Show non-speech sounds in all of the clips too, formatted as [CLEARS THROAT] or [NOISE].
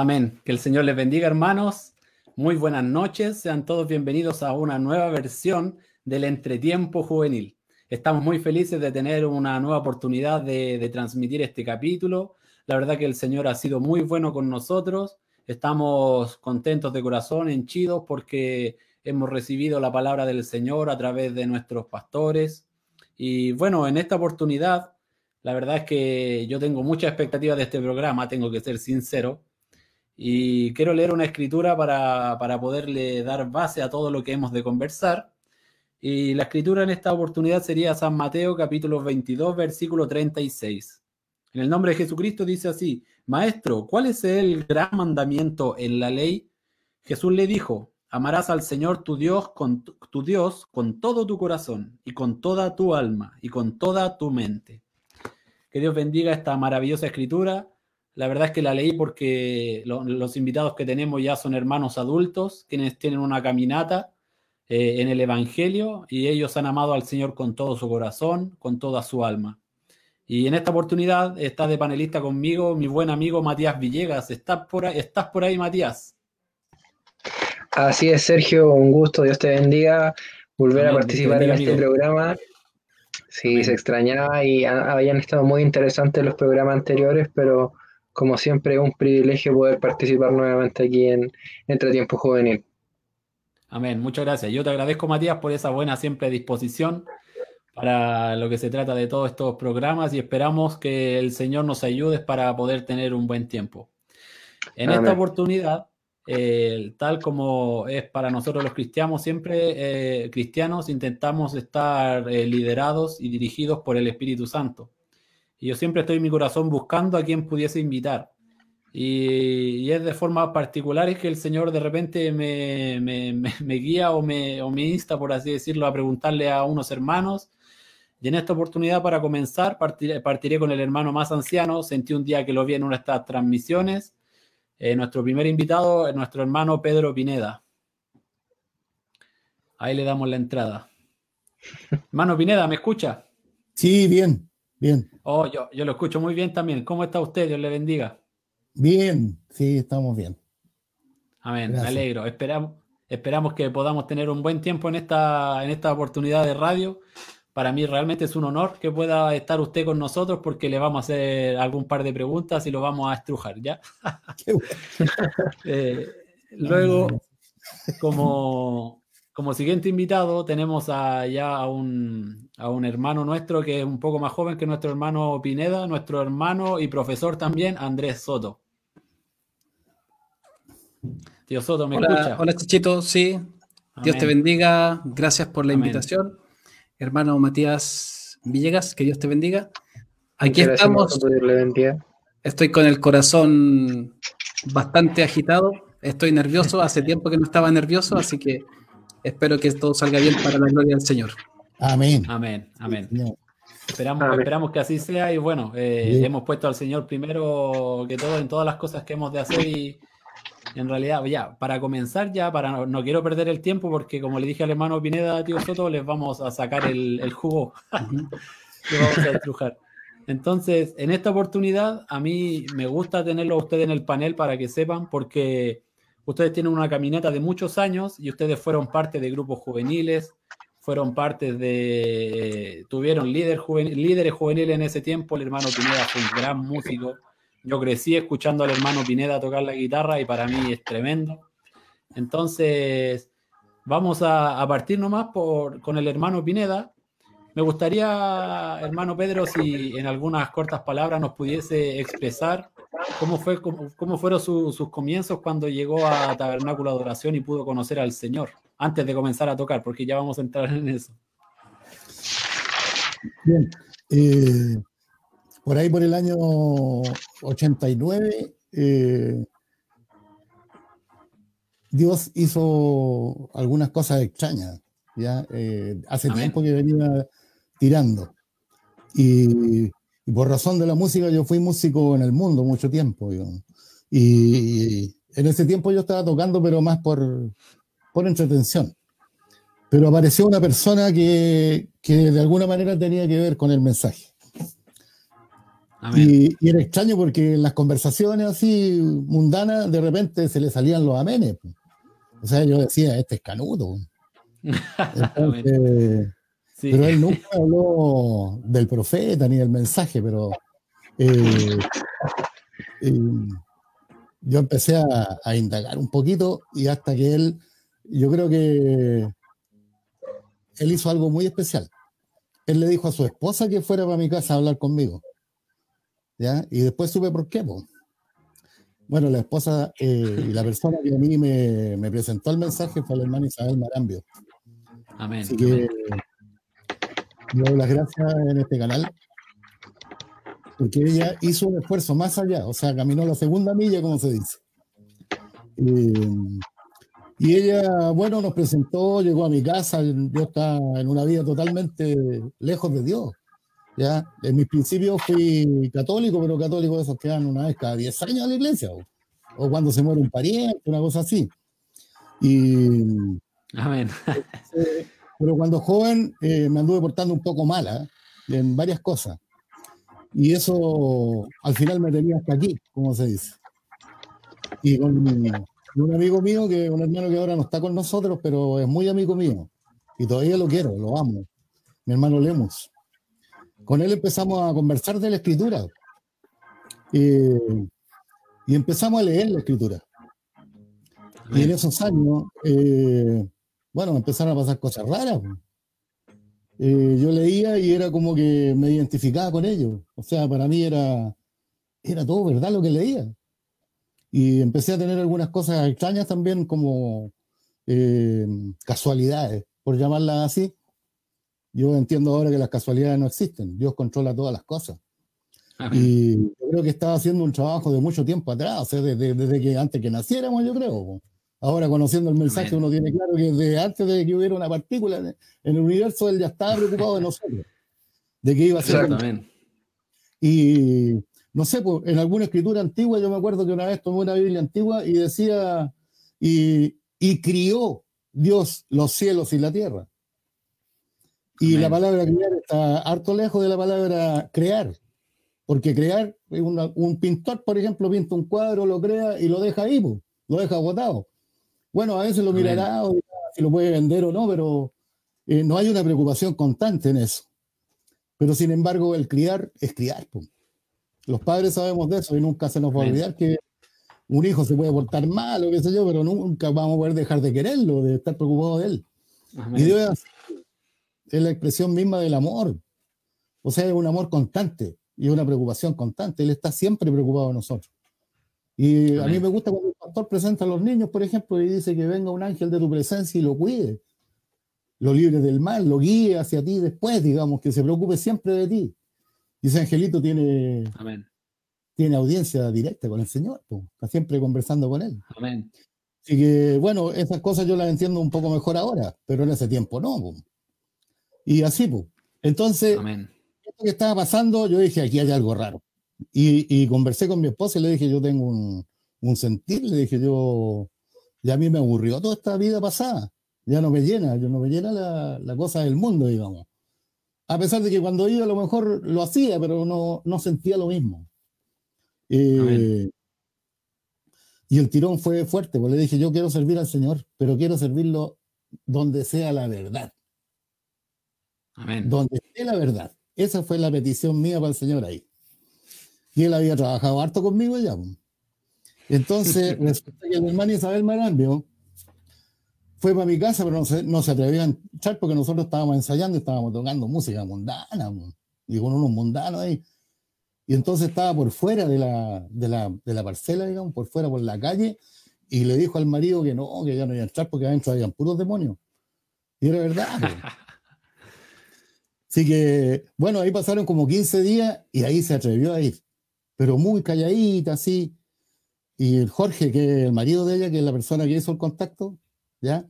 Amén. Que el Señor les bendiga, hermanos. Muy buenas noches. Sean todos bienvenidos a una nueva versión del Entretiempo Juvenil. Estamos muy felices de tener una nueva oportunidad de, transmitir este capítulo. La verdad que el Señor ha sido muy bueno con nosotros. Estamos contentos de corazón, henchidos, porque hemos recibido la palabra del Señor a través de nuestros pastores. Y bueno, en esta oportunidad, la verdad es que yo tengo muchas expectativas de este programa, tengo que ser sincero. Y quiero leer una escritura para, para, poderle dar base a todo lo que hemos de conversar. Y la escritura en esta oportunidad sería San Mateo capítulo 22, versículo 36. En el nombre de Jesucristo dice así, Maestro, ¿cuál es el gran mandamiento en la ley? Jesús le dijo, amarás al Señor tu Dios con tu Dios con todo tu corazón y con toda tu alma y con toda tu mente. Que Dios bendiga esta maravillosa escritura la verdad es que la leí porque los invitados que tenemos ya son hermanos adultos, quienes tienen una caminata eh, en el Evangelio y ellos han amado al Señor con todo su corazón, con toda su alma. Y en esta oportunidad está de panelista conmigo mi buen amigo Matías Villegas. ¿Estás por ahí, ¿estás por ahí Matías? Así es, Sergio, un gusto, Dios te bendiga, volver a participar en este programa. Sí, se extrañaba y habían estado muy interesantes los programas anteriores, pero como siempre, es un privilegio poder participar nuevamente aquí en Entretiempo Juvenil. Amén, muchas gracias. Yo te agradezco, Matías, por esa buena siempre disposición para lo que se trata de todos estos programas y esperamos que el Señor nos ayude para poder tener un buen tiempo. En esta oportunidad, eh, tal como es para nosotros los cristianos, siempre eh, cristianos intentamos estar eh, liderados y dirigidos por el Espíritu Santo. Y yo siempre estoy en mi corazón buscando a quien pudiese invitar. Y, es de forma particular es que el Señor de repente me, me, guía o me, o me insta, por así decirlo, a preguntarle a unos hermanos. Y en esta oportunidad, para comenzar, partiré, partiré con el hermano más anciano. Sentí un día que lo vi en una de estas transmisiones. Eh, nuestro primer invitado es nuestro hermano Pedro Pineda. Ahí le damos la entrada. Hermano Pineda, ¿me escucha? Sí, bien. Bien. Oh, yo, yo lo escucho muy bien también. ¿Cómo está usted? Dios le bendiga. Bien, sí, estamos bien. Amén, me alegro. Esperamos, esperamos que podamos tener un buen tiempo en esta, en esta oportunidad de radio. Para mí realmente es un honor que pueda estar usted con nosotros porque le vamos a hacer algún par de preguntas y lo vamos a estrujar, ¿ya? [LAUGHS] Qué bueno. [LAUGHS] Eh, luego, como, como siguiente invitado tenemos ya a un, hermano nuestro que es un poco más joven que nuestro hermano Pineda, nuestro hermano y profesor también, Andrés Soto. Tío Soto, ¿me escucha? Hola, Chichito, sí. Dios te bendiga. Gracias por la invitación. Hermano Matías Villegas, que Dios te bendiga. Aquí estamos. Estoy con el corazón bastante agitado. Estoy nervioso. Hace tiempo que no estaba nervioso, así que Espero que todo salga bien para la gloria del Señor. Amén. Amén, amén. Esperamos, esperamos que así sea y bueno, eh, hemos puesto al Señor primero que todo en todas las cosas que hemos de hacer y en realidad ya, para comenzar ya, para no, quiero perder el tiempo porque como le dije al hermano Pineda, tío Soto, les vamos a sacar el, jugo, [LAUGHS] le vamos a estrujar. Entonces, en esta oportunidad, a mí me gusta tenerlo a ustedes en el panel para que sepan, porque Ustedes tienen una caminata de muchos años y ustedes fueron parte de grupos juveniles, fueron parte de, tuvieron líder líderes juveniles en ese tiempo. El hermano Pineda fue un gran músico. Yo crecí escuchando al hermano Pineda tocar la guitarra y para mí es tremendo. Entonces, vamos a, partir nomás por, con el hermano Pineda. Me gustaría, hermano Pedro, si en algunas cortas palabras nos pudiese expresar cómo, fue, cómo, fueron sus comienzos cuando llegó a Tabernáculo de Adoración y pudo conocer al Señor, antes de comenzar a tocar, porque ya vamos a entrar en eso. Bien, eh, por ahí por el año 89, eh, Dios hizo algunas cosas extrañas. ¿ya? Eh, hace tiempo que venía tirando. Y, por razón de la música, yo fui músico en el mundo mucho tiempo. Y, en ese tiempo yo estaba tocando, pero más por, por entretención. Pero apareció una persona que, que de alguna manera tenía que ver con el mensaje. Y, era extraño porque en las conversaciones así mundanas, de repente se le salían los amenes. O sea, yo decía, este es [LAUGHS] canudo. Pero él nunca habló del profeta ni del mensaje, pero eh, eh, yo empecé a, a, indagar un poquito y hasta que él, yo creo que él hizo algo muy especial. Él le dijo a su esposa que fuera para mi casa a hablar conmigo. ¿ya? Y después supe por qué. Bueno, la esposa eh, y la persona que a mí me, me, presentó el mensaje fue la hermana Isabel Marambio. Amén. Así que doy las gracias en este canal porque ella hizo un esfuerzo más allá, o sea, caminó la segunda milla, como se dice. Eh, y ella, bueno, nos presentó, llegó a mi casa, yo estaba en una vida totalmente lejos de Dios. ¿ya? En mis principios fui católico, pero católico de esos que dan una vez cada 10 años a la iglesia, o, cuando se muere un pariente, una cosa así. Y, Amén. Pero cuando joven eh, me anduve portando un poco mala en varias cosas. Y eso al final me tenía hasta aquí, como se dice. Y con un amigo mío, que un hermano que ahora no está con nosotros, pero es muy amigo mío. Y todavía lo quiero, lo amo. Mi hermano Lemos con él empezamos a conversar de la escritura. y empezamos a leer la escritura. Y en esos años, eh, bueno, empezaron a pasar cosas raras. Eh, yo leía y era como que me identificaba con ellos. O sea, para mí era, era todo verdad lo que leía. Y empecé a tener algunas cosas extrañas también como eh, casualidades, por llamarlas así, yo entiendo ahora que las casualidades no existen. Dios controla todas las cosas. Y yo creo que estaba haciendo un trabajo de mucho tiempo atrás, o sea, desde, que antes que naciéramos, yo creo. Ahora, conociendo el mensaje, uno tiene claro que desde antes de que hubiera una partícula en el universo, él ya estaba preocupado de nosotros, de que iba a ser. Exactamente. Y no sé, pues, en alguna escritura antigua, yo me acuerdo que una vez tomé una Biblia antigua y decía, y, y crió Dios los cielos y la tierra. Y la palabra criar está harto lejos de la palabra crear, porque crear, un pintor, por ejemplo, pinta un cuadro, lo crea y lo deja ahí, lo deja agotado. Bueno, a veces lo mirará o si lo puede vender o no, pero eh, no hay una preocupación constante en eso. Pero sin embargo, el criar es criar. Los padres sabemos de eso y nunca se nos va a olvidar que un hijo se puede portar mal o qué sé yo, pero nunca vamos a poder dejar de quererlo, de estar preocupado de él. Y Dios es la expresión misma del amor. O sea, es un amor constante y una preocupación constante. Él está siempre preocupado de nosotros. Y a mí me gusta cuando pastor presenta a los niños, por ejemplo, y dice que venga un ángel de tu presencia y lo cuide, lo libre del mal, lo guíe hacia ti después, digamos, que se preocupe siempre de ti. Y ese angelito tiene, tiene audiencia directa con el Señor, está siempre conversando con él. Amén. Así que, bueno, esas cosas yo las entiendo un poco mejor ahora, pero en ese tiempo no. Y así, pues. Entonces, esto que estaba pasando, yo dije, aquí hay algo raro. Y, conversé con mi esposa y le dije, yo tengo un, un sentir, le dije, yo, ya a mí me aburrió toda esta vida pasada. Ya no me llena, yo no me llena la, la cosa del mundo, digamos. A pesar de que cuando iba a lo mejor lo hacía, pero no, no sentía lo mismo. Eh, y el tirón fue fuerte, porque le dije, yo quiero servir al Señor, pero quiero servirlo donde sea la verdad. Donde esté la verdad. Esa fue la petición mía para el Señor ahí. Y él había trabajado harto conmigo ya. Entonces, [LAUGHS] resulta que el hermano Isabel Marambio fue para mi casa, pero no se, no se atrevía a entrar porque nosotros estábamos ensayando y estábamos tocando música mundana, y con unos mundanos ahí. Y entonces estaba por fuera de la, de la, de la parcela, digamos, por fuera, por la calle, y le dijo al marido que no, que ya no iba a entrar porque adentro habían puros demonios. Y era verdad. [LAUGHS] Así que, bueno, ahí pasaron como 15 días y ahí se atrevió a ir, pero muy calladita, así. Y el Jorge, que es el marido de ella, que es la persona que hizo el contacto, ¿ya?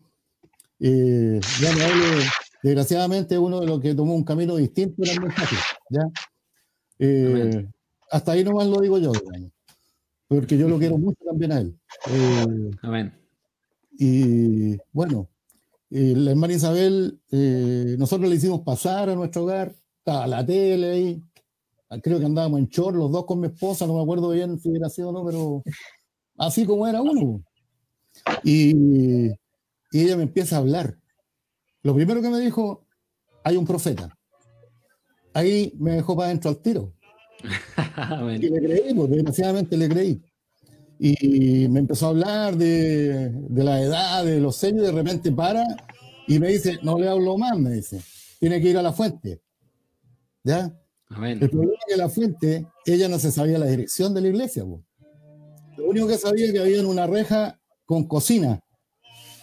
Eh, ya me hable, desgraciadamente, uno de los que tomó un camino distinto en el mensaje, ¿ya? Eh, hasta ahí nomás lo digo yo, porque yo lo quiero mucho también a él. Eh, Amén. Y bueno, la hermana Isabel, nosotros le hicimos pasar a nuestro hogar, estaba la tele ahí, creo que andábamos en chor los dos con mi esposa, no me acuerdo bien si era así o no, pero así como era uno. Y, y ella me empieza a hablar. Lo primero que me dijo, hay un profeta. Ahí me dejó para adentro al tiro. [LAUGHS] y le creí, pues desgraciadamente le creí y me empezó a hablar de, de la edad, de los sellos, y de repente para y me dice, no le hablo más, me dice, tiene que ir a la fuente. ¿Ya? El problema es que la fuente, ella no se sabía la dirección de la iglesia. Lo único que sabía es que había una reja con cocina.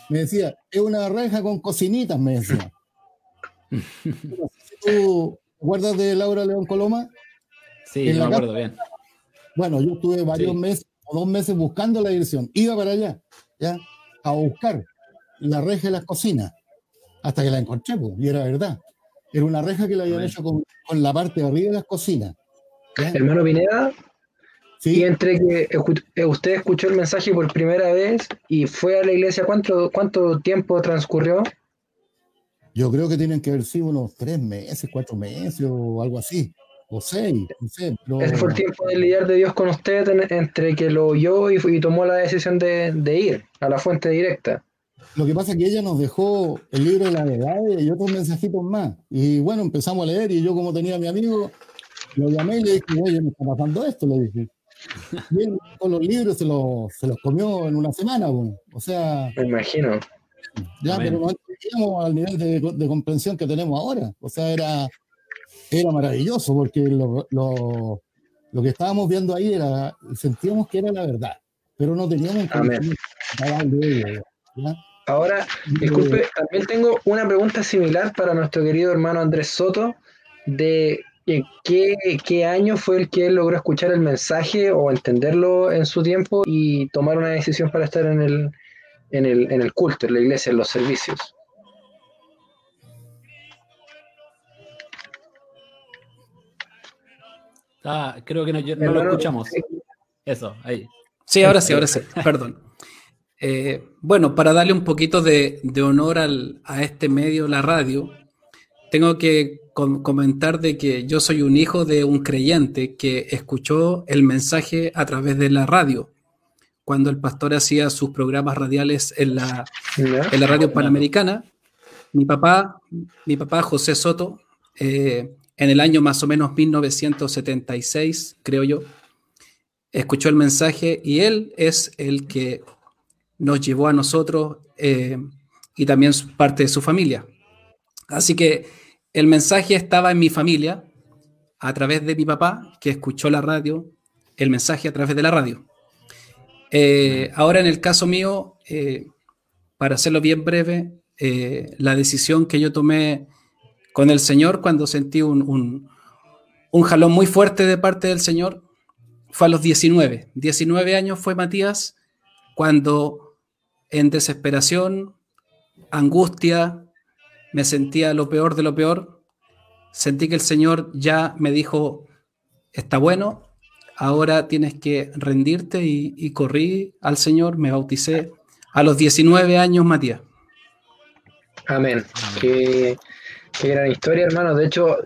Me decía, es una reja con cocinitas, me decía. [LAUGHS] ¿Tú te acuerdas de Laura León Coloma? Sí, me acuerdo bien. Bueno, yo estuve varios meses dos meses buscando la dirección. Iba para allá, ¿ya? A buscar la reja de las cocinas, hasta que la encontré, pues, y era verdad. Era una reja que la habían hecho con, la parte de arriba de las cocinas. Hermano Pineda, ¿Sí? y entre que eh, usted escuchó el mensaje por primera vez y fue a la iglesia, ¿cuánto, cuánto tiempo transcurrió? Yo creo que tienen que haber sido unos tres meses, cuatro meses o algo así o seis, no Ese fue el tiempo de lidiar de Dios con usted entre que lo oyó y, tomó la decisión de, ir a la fuente directa. Lo que pasa es que ella nos dejó el libro de la verdad y otros mensajitos más. Y bueno, empezamos a leer y yo como tenía a mi amigo, lo llamé y le dije, oye, me está pasando esto, le dije. Con los libros se los, se los comió en una semana, o sea... Me imagino. Ya, pero no llegamos al nivel de, de comprensión que tenemos ahora. O sea, era era maravilloso porque lo, lo, lo, que estábamos viendo ahí era, sentíamos que era la verdad, pero no teníamos de Ahora, disculpe, también tengo una pregunta similar para nuestro querido hermano Andrés Soto, de qué, qué año fue el que él logró escuchar el mensaje o entenderlo en su tiempo y tomar una decisión para estar en el, en el, en el culto, en la iglesia, en los servicios. Ah, creo que no, lo escuchamos. Eso, ahí. Sí, ahora sí, ahora sí, perdón. Eh, bueno, para darle un poquito de, honor a este medio, la radio, tengo que comentar de que yo soy un hijo de un creyente que escuchó el mensaje a través de la radio, cuando el pastor hacía sus programas radiales en la, en la radio panamericana. Mi papá, mi papá José Soto, eh, en el año más o menos 1976, creo yo, escuchó el mensaje y él es el que nos llevó a nosotros eh, y también parte de su familia. Así que el mensaje estaba en mi familia a través de mi papá, que escuchó la radio, el mensaje a través de la radio. Eh, ahora en el caso mío, eh, para hacerlo bien breve, la decisión que yo tomé con el Señor cuando sentí un, jalón muy fuerte de parte del Señor fue a los 19. 19 años fue Matías cuando en desesperación, angustia, me sentía lo peor de lo peor. Sentí que el Señor ya me dijo, está bueno, ahora tienes que rendirte y, corrí al Señor, me bauticé a los 19 años, Matías. Amén. Qué gran historia, hermano. De hecho,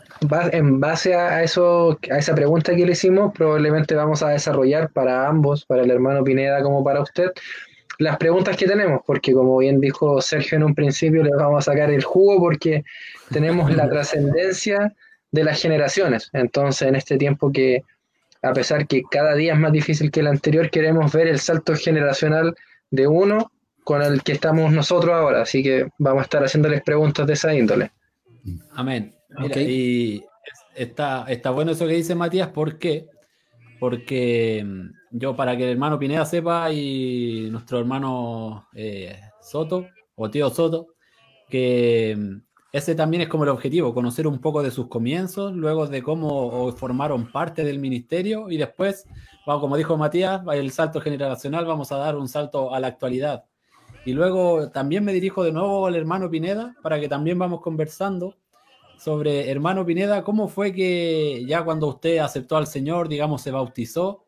en base a eso, a esa pregunta que le hicimos, probablemente vamos a desarrollar para ambos, para el hermano Pineda como para usted, las preguntas que tenemos, porque como bien dijo Sergio en un principio, le vamos a sacar el jugo porque tenemos la [LAUGHS] trascendencia de las generaciones. Entonces, en este tiempo que, a pesar que cada día es más difícil que el anterior, queremos ver el salto generacional de uno con el que estamos nosotros ahora, así que vamos a estar haciéndoles preguntas de esa índole. Amén. Y está, está bueno eso que dice Matías, ¿por qué? Porque mm, yo, para que el hermano Pineda sepa y nuestro hermano eh, Soto, o tío Soto, que mm, ese también es como el objetivo, conocer un poco de sus comienzos, luego de cómo formaron parte del ministerio y después, como dijo Matías, el salto generacional, vamos a dar un salto a la actualidad. Y luego también me dirijo de nuevo al hermano Pineda para que también vamos conversando sobre hermano Pineda, cómo fue que ya cuando usted aceptó al Señor, digamos, se bautizó,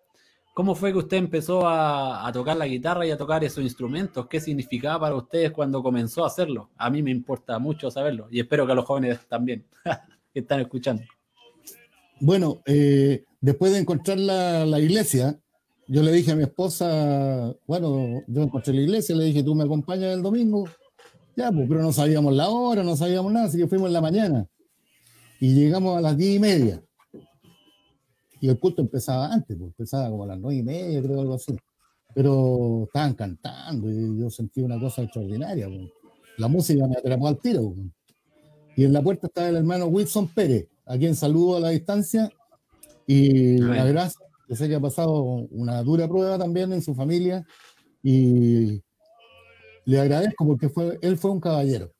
¿Cómo fue que usted empezó a, tocar la guitarra y a tocar esos instrumentos? ¿Qué significaba para ustedes cuando comenzó a hacerlo? A mí me importa mucho saberlo y espero que a los jóvenes [LAUGHS] también que están escuchando. Bueno, eh, después de encontrar la, iglesia, yo le dije a mi esposa, bueno, yo encontré la iglesia, le dije, tú me acompañas el domingo. Ya, pues, pero no sabíamos la hora, no sabíamos nada, así que fuimos en la mañana. Y llegamos a las diez y media. Y el culto empezaba antes, pues empezaba como a las nueve y media, creo, algo así. Pero estaban cantando y yo sentí una cosa extraordinaria. Pues. La música me atrapó al tiro. Pues. Y en la puerta estaba el hermano Wilson Pérez, a quien saludo a la distancia. Y la verdad, yo sé que ha pasado una dura prueba también en su familia. Y le agradezco porque fue, él fue un caballero.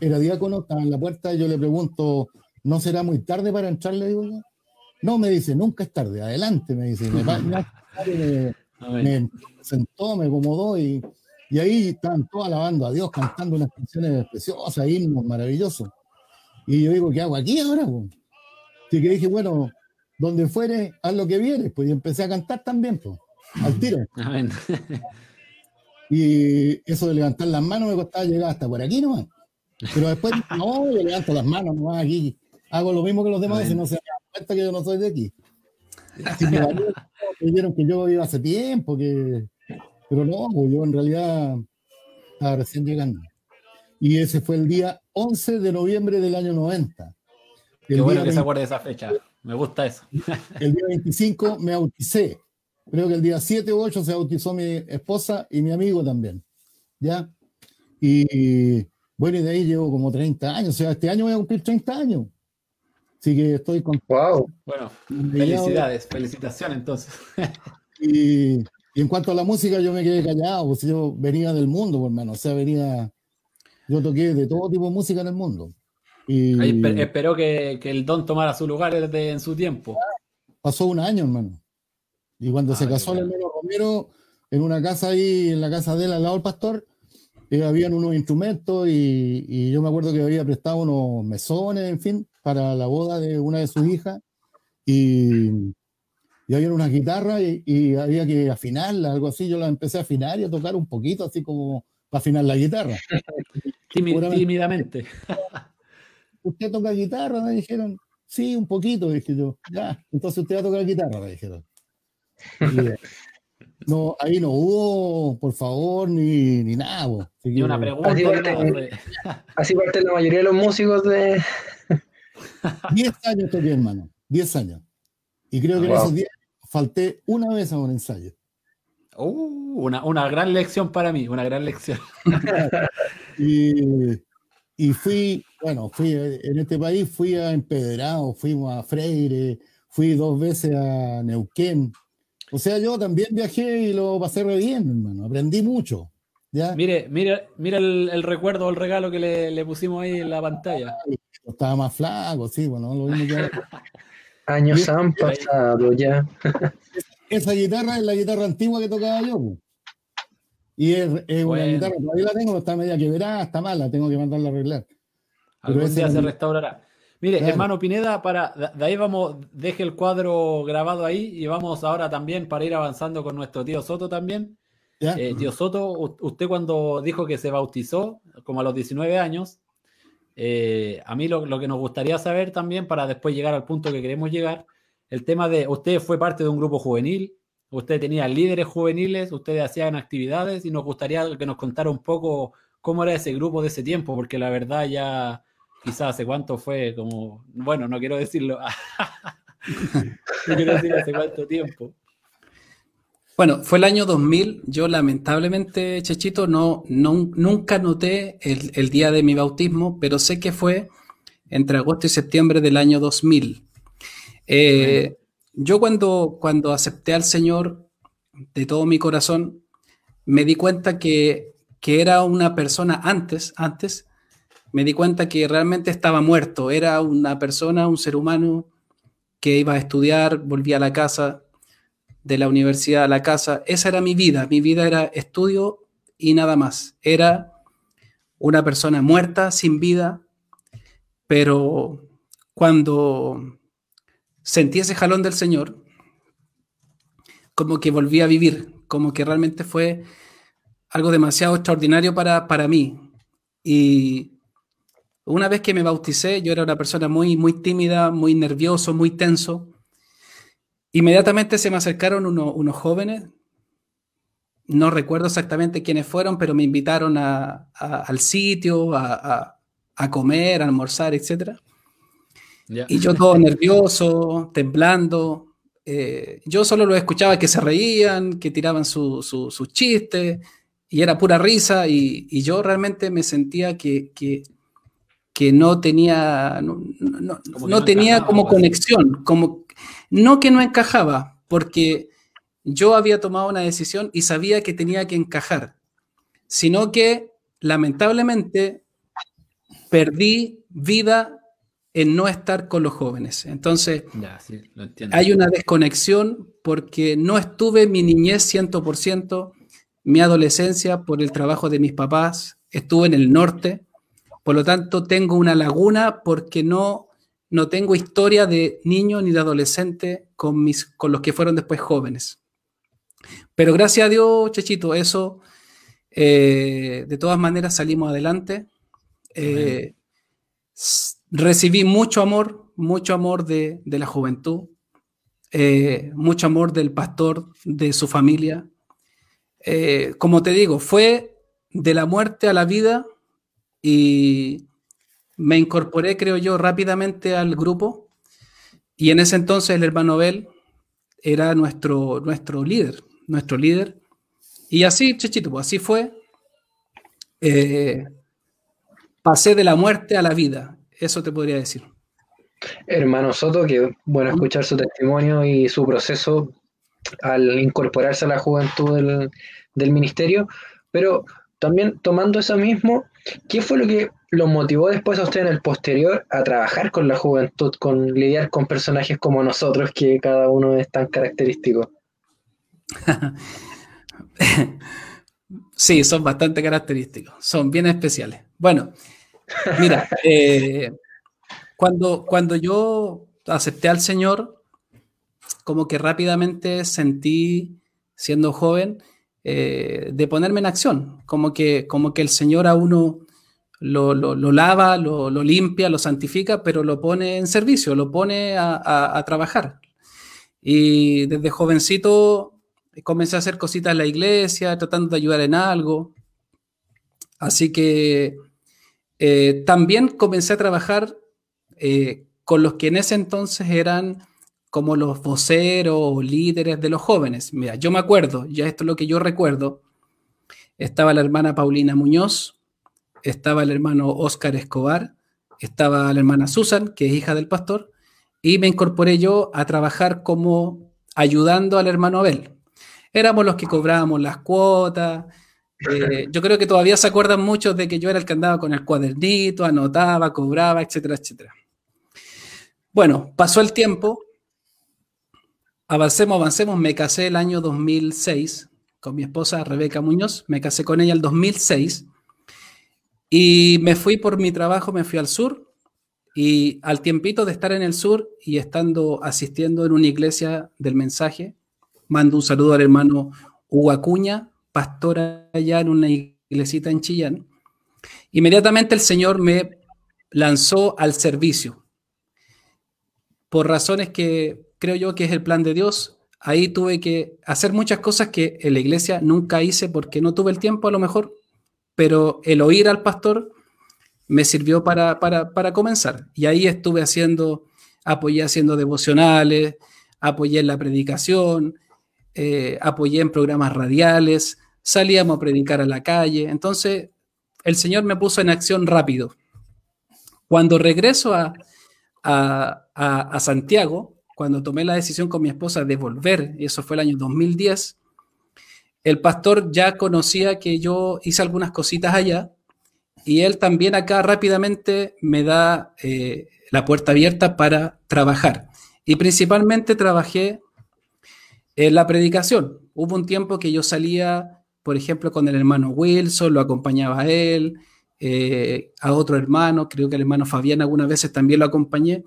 Era diácono, estaba en la puerta y yo le pregunto, ¿no será muy tarde para entrar? Le digo yo. No, me dice, nunca es tarde, adelante, me dice. Me, [LAUGHS] me, sentó, me acomodó y, y, ahí estaban todos alabando a Dios, cantando unas canciones preciosas, himnos maravillosos. Y yo digo, ¿qué hago aquí ahora? Así que dije, bueno, donde fuere, haz lo que vieres, pues y empecé a cantar también, pues, al tiro. [LAUGHS] [LAUGHS] y eso de levantar las manos me costaba llegar hasta por aquí nomás. Pero después, no, yo levanto las manos nomás aquí, hago lo mismo que los demás, y no se que yo no soy de aquí. Si me dijeron que yo iba hace tiempo, que, pero no, pues yo en realidad estaba recién llegando. Y ese fue el día 11 de noviembre del año 90. Qué bueno que se acuerde de esa fecha. Me gusta eso. [LAUGHS] El día 25 me bauticé. Creo que el día 7 u 8 se bautizó mi esposa y mi amigo también. ¿Ya? Y bueno, y de ahí llevo como 30 años. O sea, este año voy a cumplir 30 años. Así que estoy con. ¡Wow! Bueno, felicidades, felicitaciones entonces. [LAUGHS] y, en cuanto a la música, yo me quedé callado, pues yo venía del mundo, hermano. O sea, venía. Yo toqué de todo tipo de música en el mundo. Y, espero que, el don tomara su lugar en su tiempo. Pasó un año, hermano. Y cuando se ah, casó el hermano Romero, en una casa ahí, en la casa de él, al lado del pastor, eh, habían unos instrumentos y, y, yo me acuerdo que había prestado unos mesones, en fin para la boda de una de sus hijas y, y había una guitarra y, había que afinarla, algo así. Yo la empecé a afinar y a tocar un poquito, así como para afinar la guitarra. [LAUGHS] tímidamente. [LAUGHS] ¿Usted toca guitarra? Me dijeron. Sí, un poquito, dije yo. Ya, entonces usted va a tocar guitarra, me dijeron. No, ahí no hubo, por favor, ni, ni nada. Ni una pregunta. así parte la mayoría de los músicos de, Diez años toqué, hermano. Diez años. Y creo que en esos diez falté una vez a un ensayo. Uh, una, gran lección para mí, una gran lección. [LAUGHS] y, fui, bueno, fui en este país, fui a Empedrado, fuimos a Freire, fui dos veces a Neuquén. O sea, yo también viajé y lo pasé re bien, hermano. Aprendí mucho. ¿ya? Mire, mire, mira el, recuerdo, el regalo que le, le, pusimos ahí en la pantalla estaba más flaco, sí, bueno, lo mismo que... [LAUGHS] Años han pasado ya. [LAUGHS] Esa guitarra es la guitarra antigua que tocaba yo. Y es, una guitarra, todavía la tengo, está media quebrada, está mala, tengo que mandarla a arreglar. Algún Pero día se restaurará. Mire, hermano Pineda, para, de ahí vamos, deje el cuadro grabado ahí y vamos ahora también para ir avanzando con nuestro tío Soto también. Eh, tío Soto, usted cuando dijo que se bautizó, como a los 19 años, eh, a mí lo, que nos gustaría saber también, para después llegar al punto que queremos llegar, el tema de, usted fue parte de un grupo juvenil, usted tenía líderes juveniles, ustedes hacían actividades y nos gustaría que nos contara un poco cómo era ese grupo de ese tiempo, porque la verdad ya quizás hace cuánto fue, como, bueno, no quiero decirlo, [LAUGHS] no quiero decir hace cuánto tiempo. Bueno, fue el año 2000. Yo lamentablemente, Chechito, no, nunca noté el, día de mi bautismo, pero sé que fue entre agosto y septiembre del año 2000. Eh, yo cuando, cuando acepté al Señor de todo mi corazón, me di cuenta que, que era una persona antes, antes, me di cuenta que realmente estaba muerto. Era una persona, un ser humano que iba a estudiar, volvía a la casa, de la universidad a la casa. Esa era mi vida. Mi vida era estudio y nada más. Era una persona muerta, sin vida, pero cuando sentí ese jalón del Señor, como que volví a vivir, como que realmente fue algo demasiado extraordinario para, para mí. Y una vez que me bauticé, yo era una persona muy, muy tímida, muy nervioso, muy tenso. Inmediatamente se me acercaron unos jóvenes, no recuerdo exactamente quiénes fueron, pero me invitaron al sitio, a, comer, a almorzar, etc. Y yo todo nervioso, temblando. Eh, yo solo lo escuchaba que se reían, que tiraban sus chistes, y era pura risa, y, yo realmente me sentía que, que, no tenía, no, tenía como conexión, como no que no encajaba, porque yo había tomado una decisión y sabía que tenía que encajar, sino que lamentablemente perdí vida en no estar con los jóvenes. Entonces, hay una desconexión porque no estuve mi niñez 100%, mi adolescencia por el trabajo de mis papás, estuve en el norte, por lo tanto tengo una laguna porque no no tengo historia de niño ni de adolescente con, mis, con los que fueron después jóvenes. Pero gracias a Dios, Chechito, eso, eh, de todas maneras salimos adelante. Eh, recibí mucho amor, mucho amor de, la juventud, eh, mucho amor del pastor, de su familia. como te digo, fue de la muerte a la vida y me incorporé, creo yo, rápidamente al grupo y en ese entonces el hermano Bel era nuestro, nuestro líder, nuestro líder. Y así, Chechito, pues así fue. Eh, pasé de la muerte a la vida, eso te podría decir. Hermano Soto, que bueno escuchar su testimonio y su proceso al incorporarse a la juventud del, del ministerio, pero también tomando eso mismo, ¿qué fue lo que lo motivó después a usted en el posterior a trabajar con la juventud, con lidiar con personajes como nosotros, que cada uno es tan característico? [LAUGHS] sí, son bastante característicos, son bien especiales. Bueno, mira, [LAUGHS] eh, cuando, cuando yo acepté al Señor, como que rápidamente sentí, siendo joven, eh, de ponerme en acción, como que, como que el Señor a uno lo, lava, lo, limpia, lo santifica, pero lo pone en servicio, lo pone a, trabajar. Y desde jovencito comencé a hacer cositas en la iglesia, tratando de ayudar en algo. Así que eh, también comencé a trabajar eh, con los que en ese entonces eran como los voceros o líderes de los jóvenes. Mira, yo me acuerdo, ya esto es lo que yo recuerdo, estaba la hermana Paulina Muñoz, estaba el hermano Oscar Escobar, estaba la hermana Susan, que es hija del pastor, y me incorporé yo a trabajar como ayudando al hermano Abel. Éramos los que cobrábamos las cuotas. Eh, yo creo que todavía se acuerdan muchos de que yo era el que andaba con el cuadernito, anotaba, cobraba, etcétera, etcétera. Bueno, pasó el tiempo, avancemos, avancemos, me casé el año 2006 con mi esposa Rebeca Muñoz, me casé con ella el 2006 y me fui por mi trabajo, me fui al sur y al tiempito de estar en el sur y estando asistiendo en una iglesia del mensaje, mando un saludo al hermano Hugo Acuña, pastor allá en una iglesita en Chillán. Inmediatamente el Señor me lanzó al servicio. Por razones que creo yo que es el plan de Dios, ahí tuve que hacer muchas cosas que en la iglesia nunca hice porque no tuve el tiempo a lo mejor pero el oír al pastor me sirvió para, comenzar. Y ahí estuve haciendo, apoyé haciendo devocionales, apoyé en la predicación, eh, apoyé en programas radiales, salíamos a predicar a la calle. Entonces, el Señor me puso en acción rápido. Cuando regreso a, a, Santiago, cuando tomé la decisión con mi esposa de volver, y eso fue el año 2010, el pastor ya conocía que yo hice algunas cositas allá y él también acá rápidamente me da eh, la puerta abierta para trabajar. Y principalmente trabajé en la predicación. Hubo un tiempo que yo salía, por ejemplo, con el hermano Wilson, lo acompañaba a él, eh, a otro hermano, creo que el hermano Fabián algunas veces también lo acompañé.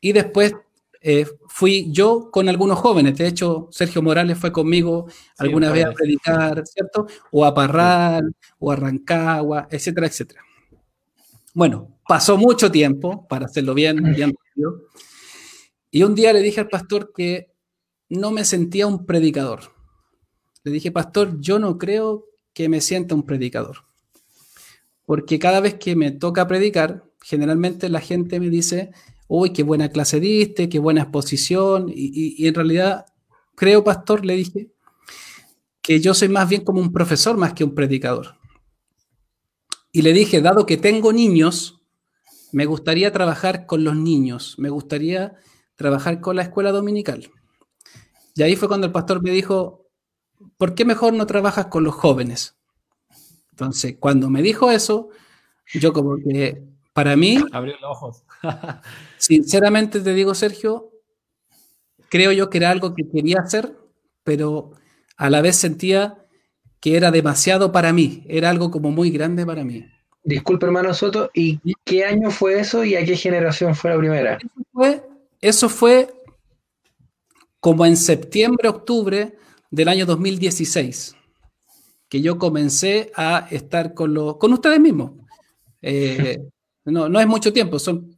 Y después eh, fui yo con algunos jóvenes. De hecho, Sergio Morales fue conmigo alguna vez a predicar, ¿cierto? O a Parral, o a Rancagua, etcétera, etcétera. Bueno, pasó mucho tiempo, para hacerlo bien, bien rápido. Y un día le dije al pastor que no me sentía un predicador. Le dije, pastor, yo no creo que me sienta un predicador. Porque cada vez que me toca predicar, generalmente la gente me dice, uy, qué buena clase diste, qué buena exposición. Y, en realidad, creo, pastor, le dije, que yo soy más bien como un profesor más que un predicador. Y le dije, dado que tengo niños, me gustaría trabajar con los niños, me gustaría trabajar con la escuela dominical. Y ahí fue cuando el pastor me dijo, ¿por qué mejor no trabajas con los jóvenes? Entonces, cuando me dijo eso, yo como que, para mí... Abrió los ojos. [LAUGHS] sinceramente te digo, Sergio, creo yo que era algo que quería hacer, pero a la vez sentía que era demasiado para mí, era algo como muy grande para mí. Disculpe, hermano Soto, ¿y qué año fue eso y a qué generación fue la primera? Eso fue, eso fue como en septiembre, octubre del año 2016, que yo comencé a estar con, lo, con ustedes mismos. Eh, [LAUGHS] no, no es mucho tiempo, son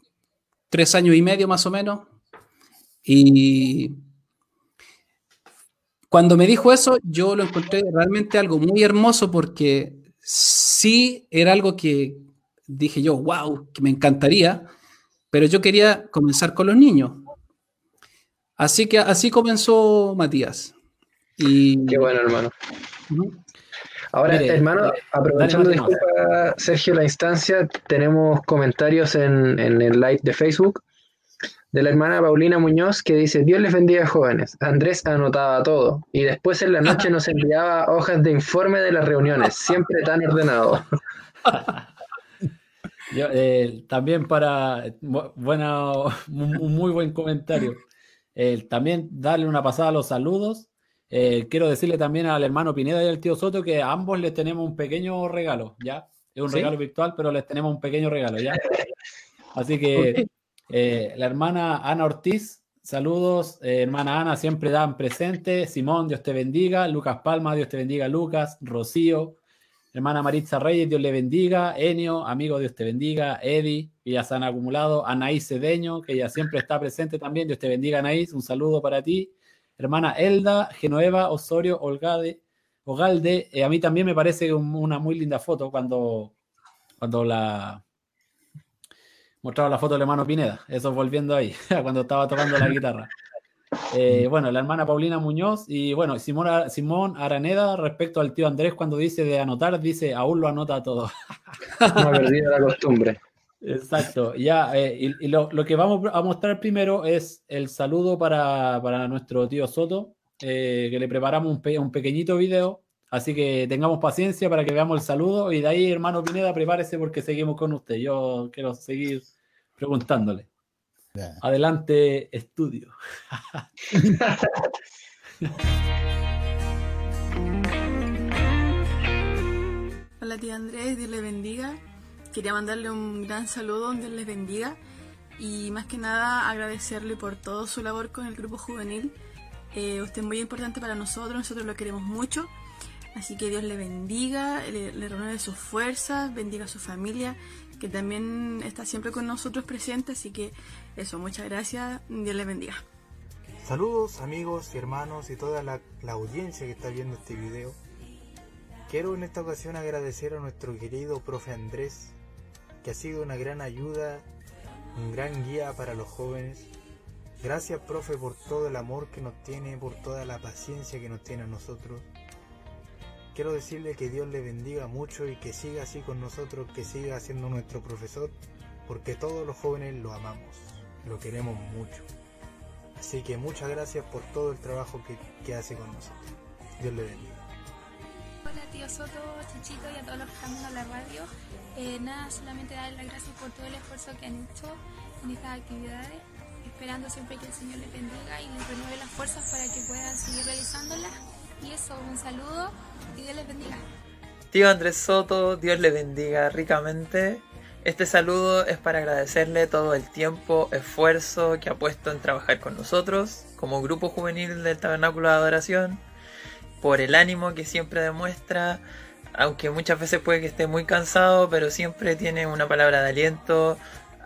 tres años y medio más o menos. Y cuando me dijo eso, yo lo encontré realmente algo muy hermoso porque sí era algo que dije yo, wow, que me encantaría, pero yo quería comenzar con los niños. Así que así comenzó Matías. Y, Qué bueno, hermano. Ahora, hermano, aprovechando, disculpa, Sergio, la instancia, tenemos comentarios en, en, el live de Facebook de la hermana Paulina Muñoz que dice, Dios les bendiga jóvenes. Andrés anotaba todo y después en la noche nos enviaba hojas de informe de las reuniones, siempre tan ordenado. [LAUGHS] Eh, también para, bueno, [LAUGHS] un muy buen comentario. Eh, también darle una pasada a los saludos. Eh, quiero decirle también al hermano Pineda y al tío Soto que a ambos les tenemos un pequeño regalo, ¿ya? Es un regalo virtual, pero les tenemos un pequeño regalo, ¿ya? [LAUGHS] Así que eh, la hermana Ana Ortiz, saludos. hermana Ana, siempre dan presente. Simón, Dios te bendiga. Lucas Palma, Dios te bendiga. Lucas, Rocío, Hermana Maritza Reyes, Dios le bendiga. Enio, amigo, Dios te bendiga. Eddie, que ya se han acumulado. Anaís Cedeño, que ya siempre está presente también. Dios te bendiga, Anaís. Un saludo para ti. Hermana Elda, Genueva, Osorio, Olgade, Ogalde. Eh, a mí también me parece una muy linda foto cuando, cuando la mostraba la foto del hermano Pineda. Eso volviendo ahí, [LAUGHS] cuando estaba tocando la guitarra. Eh, bueno, la hermana Paulina Muñoz y bueno, Simón, Simón Araneda respecto al tío Andrés cuando dice de anotar, dice aún lo anota todo. [LAUGHS] No perdido la costumbre. Exacto, ya, eh, y, lo, que vamos a mostrar primero es el saludo para, nuestro tío Soto, eh, que le preparamos un, un, pequeñito video, así que tengamos paciencia para que veamos el saludo y de ahí, hermano Pineda, prepárese porque seguimos con usted. Yo quiero seguir preguntándole. Adelante, estudio. [LAUGHS] Hola tía Andrés, Dios le bendiga. Quería mandarle un gran saludo, Dios les bendiga. Y más que nada agradecerle por todo su labor con el grupo juvenil. Eh, usted es muy importante para nosotros, nosotros lo queremos mucho. Así que Dios le bendiga, le, le renueve sus fuerzas, bendiga a su familia que también está siempre con nosotros presente, así que eso, muchas gracias, Dios les bendiga. Saludos amigos y hermanos y toda la, audiencia que está viendo este video. Quiero en esta ocasión agradecer a nuestro querido profe Andrés, que ha sido una gran ayuda, un gran guía para los jóvenes. Gracias, profe, por todo el amor que nos tiene, por toda la paciencia que nos tiene a nosotros. Quiero decirle que Dios le bendiga mucho y que siga así con nosotros, que siga siendo nuestro profesor, porque todos los jóvenes lo amamos, lo queremos mucho. Así que muchas gracias por todo el trabajo que, hace con nosotros. Dios le bendiga. Hola tío Soto, Chichito y a todos los que están viendo la radio. Eh, nada, solamente darles las gracias por todo el esfuerzo que han hecho en estas actividades, esperando siempre que el Señor les bendiga y les renueve las fuerzas para que puedan seguir realizándolas. Y eso, un saludo y Dios les bendiga. Tío Andrés Soto, Dios le bendiga ricamente. Este saludo es para agradecerle todo el tiempo, esfuerzo que ha puesto en trabajar con nosotros como grupo juvenil del Tabernáculo de Adoración, por el ánimo que siempre demuestra, aunque muchas veces puede que esté muy cansado, pero siempre tiene una palabra de aliento,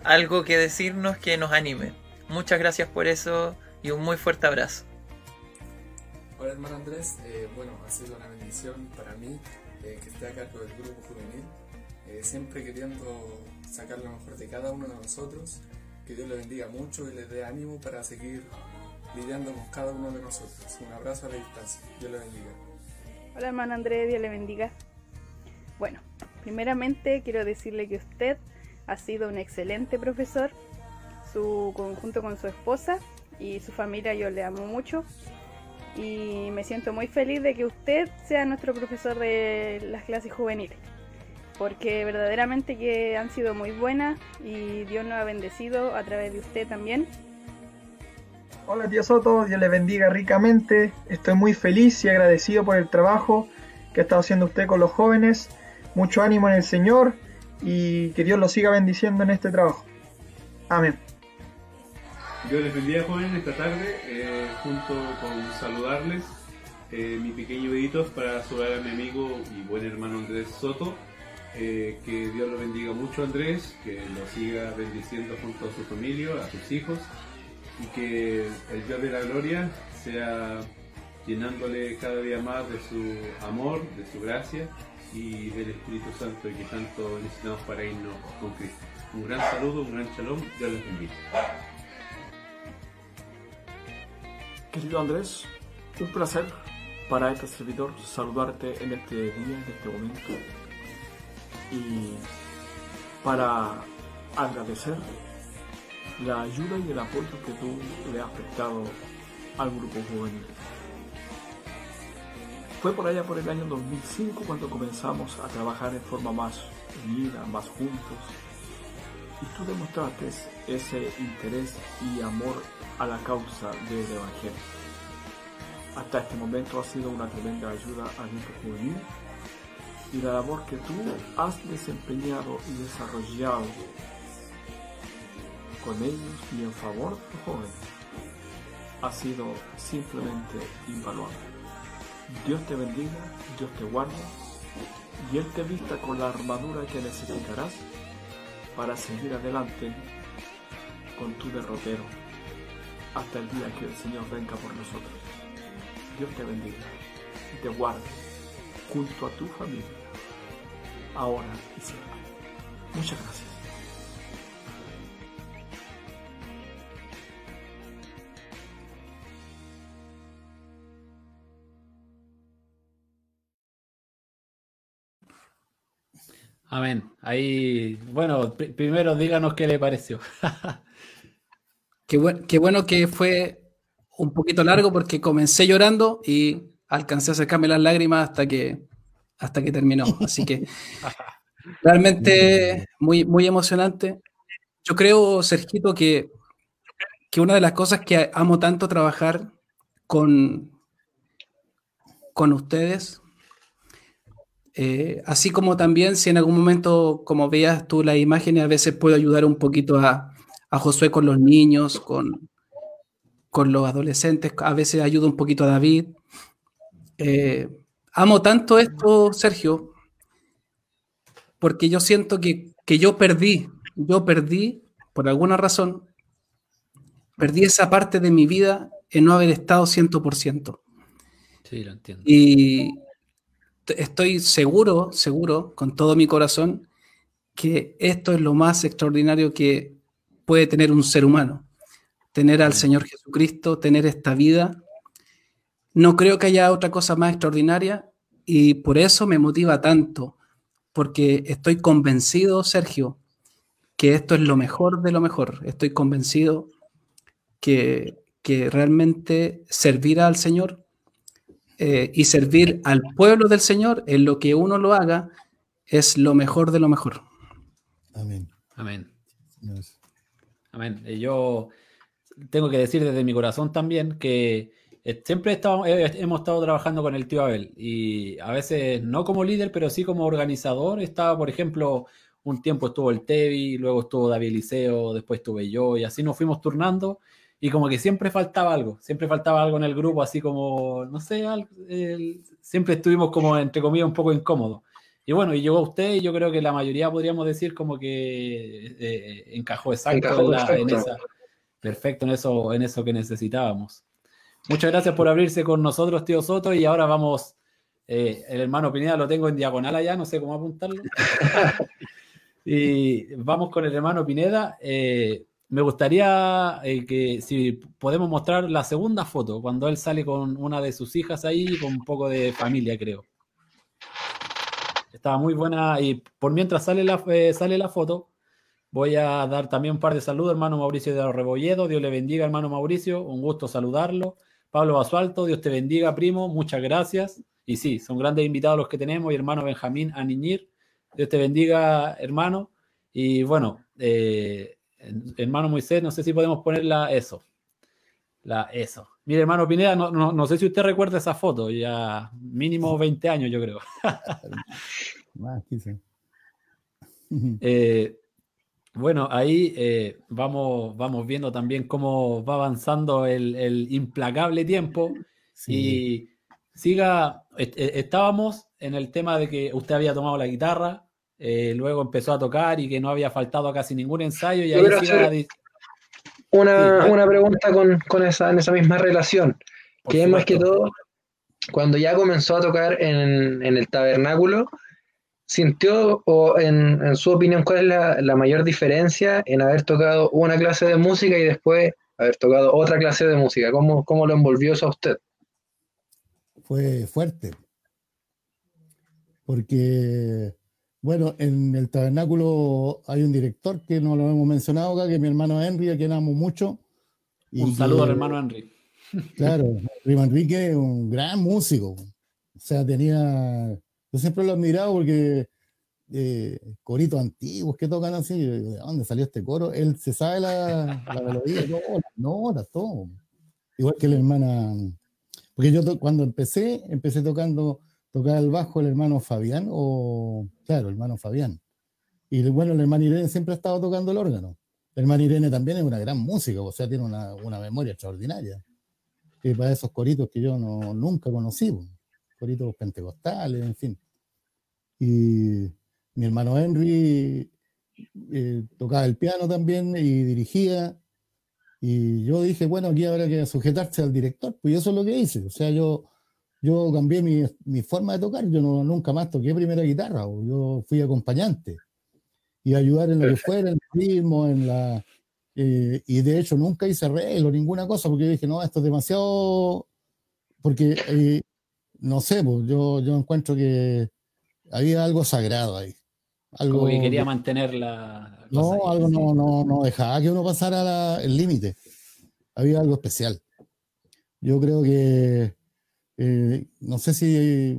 algo que decirnos que nos anime. Muchas gracias por eso y un muy fuerte abrazo. Hola hermano Andrés, eh, bueno, ha sido una bendición para mí eh, que esté acá con el grupo juvenil, eh, siempre queriendo sacar lo mejor de cada uno de nosotros, que Dios le bendiga mucho y les dé ánimo para seguir lidiando con cada uno de nosotros. Un abrazo a la distancia, Dios le bendiga. Hola hermano Andrés, Dios le bendiga. Bueno, primeramente quiero decirle que usted ha sido un excelente profesor, su conjunto con su esposa y su familia yo le amo mucho. Y me siento muy feliz de que usted sea nuestro profesor de las clases juveniles, porque verdaderamente que han sido muy buenas y Dios nos ha bendecido a través de usted también. Hola tío Soto, Dios le bendiga ricamente, estoy muy feliz y agradecido por el trabajo que ha estado haciendo usted con los jóvenes, mucho ánimo en el Señor y que Dios lo siga bendiciendo en este trabajo. Amén. Yo les bendiga jóvenes esta tarde, eh, junto con saludarles eh, mi pequeño dedito para saludar a mi amigo y buen hermano Andrés Soto. Eh, que Dios lo bendiga mucho Andrés, que lo siga bendiciendo junto a su familia, a sus hijos, y que el Dios de la gloria sea llenándole cada día más de su amor, de su gracia y del Espíritu Santo que tanto necesitamos para irnos con Cristo. Un gran saludo, un gran shalom, Dios les bendiga. Querido Andrés, un placer para este servidor saludarte en este día, en este momento, y para agradecer la ayuda y el apoyo que tú le has prestado al grupo juvenil. Fue por allá por el año 2005 cuando comenzamos a trabajar en forma más unida, más juntos, y tú demostraste ese interés y amor a la causa del Evangelio. Hasta este momento ha sido una tremenda ayuda al grupo juvenil y la labor que tú has desempeñado y desarrollado con ellos y en favor de los jóvenes ha sido simplemente invaluable. Dios te bendiga, Dios te guarde y Él te vista con la armadura que necesitarás para seguir adelante con tu derrotero hasta el día que el Señor venga por nosotros. Dios te bendiga y te guarde junto a tu familia, ahora y siempre. Muchas gracias. Amén. Ahí, bueno, primero díganos qué le pareció. [LAUGHS] qué, qué bueno que fue un poquito largo porque comencé llorando y alcancé a sacarme las lágrimas hasta que, hasta que terminó. Así que [LAUGHS] realmente muy, muy emocionante. Yo creo, Sergito, que, que una de las cosas que amo tanto trabajar con, con ustedes eh, así como también si en algún momento, como veas tú las imágenes, a veces puedo ayudar un poquito a, Josué con los niños, con, con los adolescentes, a veces ayudo un poquito a David. Eh, amo tanto esto, Sergio, porque yo siento que, que yo perdí, yo perdí, por alguna razón, perdí esa parte de mi vida en no haber estado 100%. Sí, lo entiendo. Y, estoy seguro, seguro, con todo mi corazón, que esto es lo más extraordinario que puede tener un ser humano. tener al Señor Jesucristo, tener esta vida. No creo que haya otra cosa más extraordinaria y por eso me motiva tanto, porque estoy convencido, Sergio, que esto es lo mejor de lo mejor. Estoy convencido que, que realmente servir al Señor eh, y servir al pueblo del Señor en lo que uno lo haga es lo mejor de lo mejor. Amén. Amén. Amén. yo tengo que decir desde mi corazón también que eh, siempre estado, hemos estado trabajando con el tío Abel y a veces no como líder, pero sí como organizador. Estaba, por ejemplo, un tiempo estuvo el Tevi, luego estuvo David Liceo, después estuve yo y así nos fuimos turnando y como que siempre faltaba algo, siempre faltaba algo en el grupo, así como, no sé, siempre estuvimos como, entre comillas, un poco incómodos. Y bueno, y llegó usted y yo creo que la mayoría podríamos decir como que eh, encajó exacto en, esa, perfecto en eso, en eso que necesitábamos. Muchas gracias por abrirse con nosotros, tío Soto, y ahora vamos, eh, el hermano Pineda lo tengo en diagonal allá, no sé cómo apuntarlo. [LAUGHS] y vamos con el hermano Pineda. Eh, me gustaría eh, que si podemos mostrar la segunda foto, cuando él sale con una de sus hijas ahí, con un poco de familia, creo. Estaba muy buena y por mientras sale la, eh, sale la foto, voy a dar también un par de saludos, hermano Mauricio de Rebolledo. Dios le bendiga, hermano Mauricio. Un gusto saludarlo. Pablo Basualto, Dios te bendiga, primo. Muchas gracias. Y sí, son grandes invitados los que tenemos. Y hermano Benjamín Aniñir, Dios te bendiga, hermano. Y bueno, eh, hermano Moisés, no sé si podemos ponerla eso. La, eso. Mire, hermano Pineda, no, sé si usted recuerda esa foto, ya mínimo 20 años, yo creo. [LAUGHS] [LAUGHS] Eh, bueno, ahí eh, vamos, vamos viendo también cómo va avanzando el, implacable tiempo. Y siga, estábamos en el tema de que usted había tomado la guitarra, eh, luego empezó a tocar y que no había faltado a casi ningún ensayo. Y ahí una, una, pregunta con, con, esa, en esa misma relación, que es más que todo, cuando ya comenzó a tocar en, en el tabernáculo, ¿sintió o en, en, su opinión cuál es la, la, mayor diferencia en haber tocado una clase de música y después haber tocado otra clase de música? ¿Cómo, cómo lo envolvió eso a usted? Fue fuerte, porque bueno, en el tabernáculo hay un director que no lo hemos mencionado acá, que es mi hermano Henry, a quien amo mucho. un saludo al hermano Henry. [LAUGHS] Claro, Rima Enrique es un gran músico. O sea, tenía. Yo siempre lo he admirado porque eh, coritos antiguos que tocan así. ¿De dónde salió este coro? Él se sabe la, la melodía, no, las todo. Igual que la hermana. Porque yo cuando empecé, empecé tocando tocaba el bajo el hermano Fabián, o claro, el hermano Fabián. Y bueno, el hermano Irene siempre ha estado tocando el órgano. El hermano Irene también es una gran música, o sea, tiene una, una memoria extraordinaria. Y para esos coritos que yo no, nunca conocí, coritos pentecostales, en fin. Y mi hermano Henry eh, tocaba el piano también y dirigía. Y yo dije, bueno, aquí habrá que sujetarse al director, pues eso es lo que hice. O sea, yo yo cambié mi, mi, forma de tocar, yo no, nunca más toqué primera guitarra, yo fui acompañante y ayudar en lo que fuera, en el ritmo, en la... Eh, y de hecho nunca hice arreglo, ninguna cosa, porque yo dije, no, esto es demasiado... Porque, eh, no sé, pues, yo, yo encuentro que había algo sagrado ahí. Algo que quería mantener la... No, algo no, no, no dejaba que uno pasara el límite. Había algo especial. Yo creo que eh, no sé si,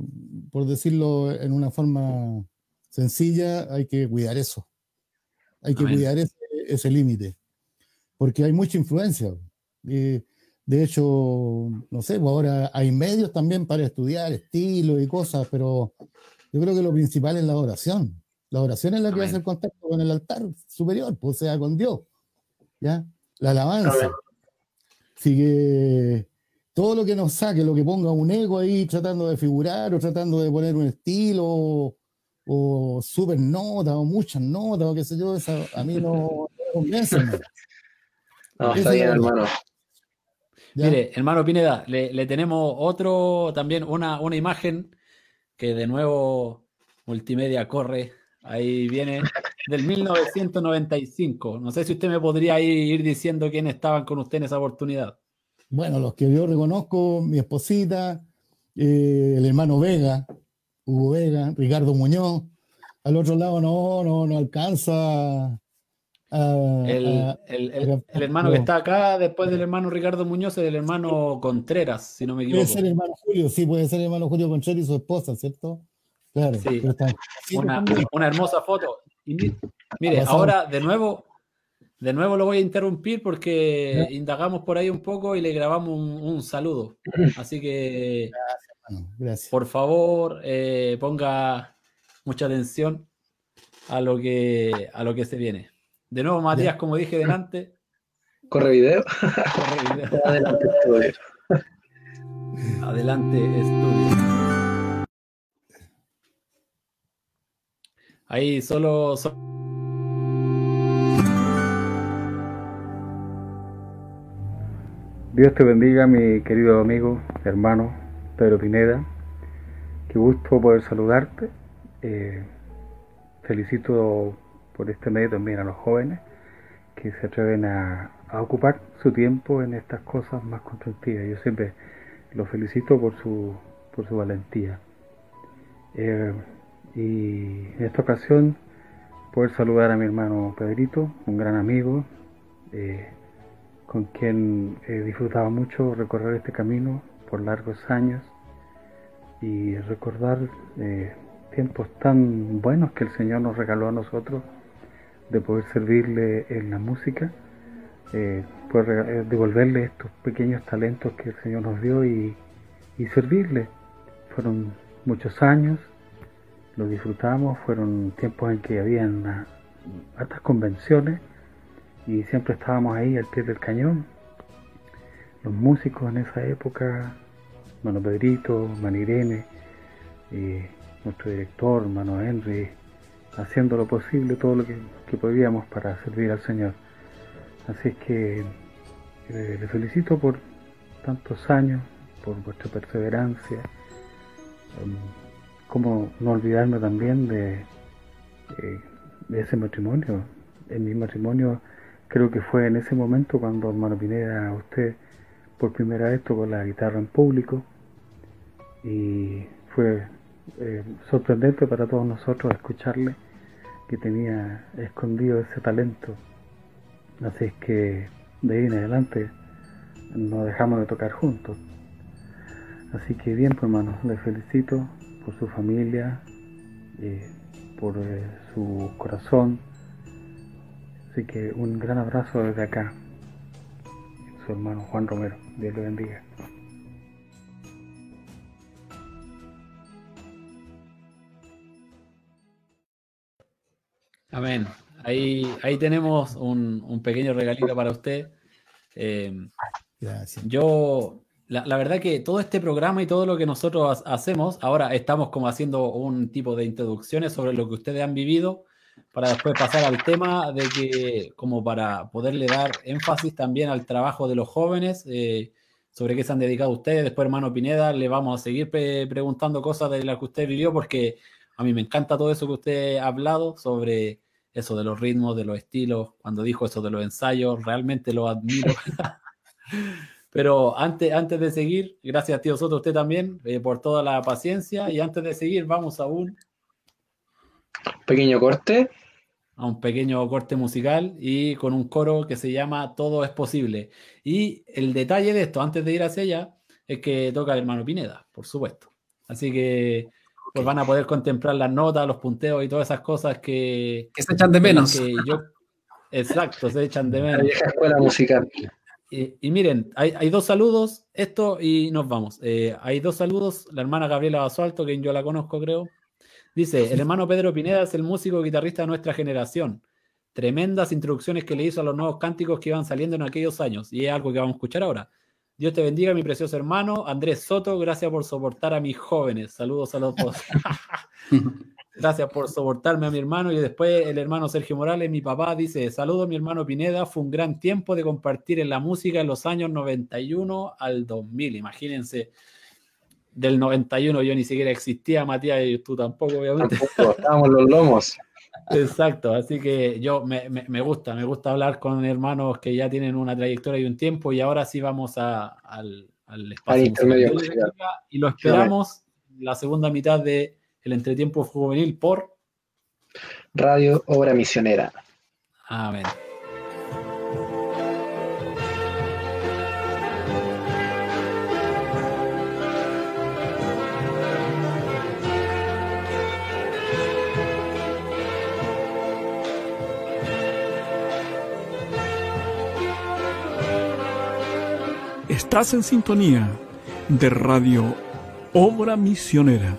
por decirlo en una forma sencilla, hay que cuidar eso. Hay que cuidar ese, límite. Porque hay mucha influencia. de hecho, no sé, pues ahora hay medios también para estudiar estilos y cosas, pero yo creo que lo principal es la oración. La oración es la que hace el contacto con el altar superior, pues sea con Dios. ¿Ya? La alabanza. Sigue todo lo que nos saque, lo que ponga un ego ahí tratando de figurar o tratando de poner un estilo o, super nota o muchas notas o qué sé yo, a mí no, me convence. [LAUGHS] No, está bien, hermano. Mire, hermano Pineda, le, tenemos otro, también una, una imagen que de nuevo multimedia corre, ahí viene. del 1995. No sé si usted me podría ir, diciendo quiénes estaban con usted en esa oportunidad. Bueno, los que yo reconozco, mi esposita, eh, el hermano Vega, Hugo Vega, Ricardo Muñoz. Al otro lado no, no, no alcanza. el, hermano que está acá después del hermano Ricardo Muñoz es el hermano Contreras, si no me equivoco. Puede ser el hermano Julio, sí, puede ser el hermano Julio Contreras y su esposa, ¿cierto? Claro. Sí. Una, una, hermosa foto. Y mire, ahora de nuevo, de nuevo lo voy a interrumpir porque indagamos por ahí un poco y le grabamos un, saludo. [CLEARS THROAT] Así que, Gracias, por favor, eh, ponga mucha atención a lo que a lo que se viene. De nuevo, Matías, como dije delante. Corre video. Corre video. [LAUGHS] Adelante, estudio. Adelante, estudio. Ahí solo, Dios te bendiga, mi querido amigo, hermano Pedro Pineda. Qué gusto poder saludarte. Eh, felicito por este medio también a los jóvenes que se atreven a, ocupar su tiempo en estas cosas más constructivas. Yo siempre los felicito por su, por su valentía. Eh, y en esta ocasión poder saludar a mi hermano Pedrito, un gran amigo, eh, con quien he disfrutado mucho recorrer este camino por largos años y recordar eh, tiempos tan buenos que el Señor nos regaló a nosotros de poder servirle en la música, eh, poder devolverle estos pequeños talentos que el Señor nos dio y, y servirle. Fueron muchos años lo disfrutamos, fueron tiempos en que habían hartas convenciones y siempre estábamos ahí al pie del cañón. Los músicos en esa época, Mano Pedrito, Manirene, y nuestro director, Mano Henry, haciendo lo posible, todo lo que, podíamos para servir al Señor. Así es que eh, le felicito por tantos años, por vuestra perseverancia. Um, como no olvidarme también de, eh, de ese matrimonio. En mi matrimonio creo que fue en ese momento cuando hermano Pineda usted por primera vez tocó la guitarra en público y fue eh, sorprendente para todos nosotros escucharle que tenía escondido ese talento. Así es que de ahí en adelante nos dejamos de tocar juntos. Así que bien, pues hermanos, les felicito por su familia, eh, por eh, su corazón. Así que un gran abrazo desde acá, su hermano Juan Romero. Dios le bendiga. Amén. Ahí, ahí tenemos un, un pequeño regalito para usted. Eh, Gracias. Yo la, verdad que todo este programa y todo lo que nosotros hacemos, ahora estamos como haciendo un tipo de introducciones sobre lo que ustedes han vivido, para después pasar al tema de que, como para poderle dar énfasis también al trabajo de los jóvenes, eh, sobre qué se han dedicado ustedes. Después, hermano Pineda, le vamos a seguir preguntando cosas de las que usted vivió, porque a mí me encanta todo eso que usted ha hablado sobre eso de los ritmos, de los estilos, cuando dijo eso de los ensayos, realmente lo admiro. [LAUGHS] Pero antes, antes de seguir, gracias tío Soto, usted también, eh, por toda la paciencia. Y antes de seguir, vamos a un pequeño corte. A un pequeño corte musical y con un coro que se llama Todo es posible. Y el detalle de esto, antes de ir hacia allá, es que toca el hermano Pineda, por supuesto. Así que pues van a poder contemplar las notas, los punteos y todas esas cosas que, que se echan de menos. [LAUGHS] exacto, se echan de menos. La vieja escuela musical. Y, miren, hay, dos saludos, esto y nos vamos. Eh, hay dos saludos, la hermana Gabriela Basualto, que yo la conozco creo, dice, el [LAUGHS] hermano Pedro Pineda es el músico guitarrista de nuestra generación. Tremendas introducciones que le hizo a los nuevos cánticos que iban saliendo en aquellos años, y es algo que vamos a escuchar ahora. Dios te bendiga, mi precioso hermano. Andrés Soto, gracias por soportar a mis jóvenes. Saludos a los dos. [LAUGHS] Gracias por soportarme a mi hermano. Y después el hermano Sergio Morales, mi papá, dice: Saludos, mi hermano Pineda. Fue un gran tiempo de compartir en la música en los años 91 al 2000. Imagínense, del 91 yo ni siquiera existía, Matías, y tú tampoco, obviamente. Tampoco, estábamos los lomos. [LAUGHS] Exacto, así que yo me, me, gusta, me gusta hablar con hermanos que ya tienen una trayectoria y un tiempo y ahora sí vamos a, al, al espacio intermedio y lo esperamos la segunda mitad de el entretiempo juvenil por Radio Obra Misionera. Amén. Estás en sintonía de Radio Obra Misionera.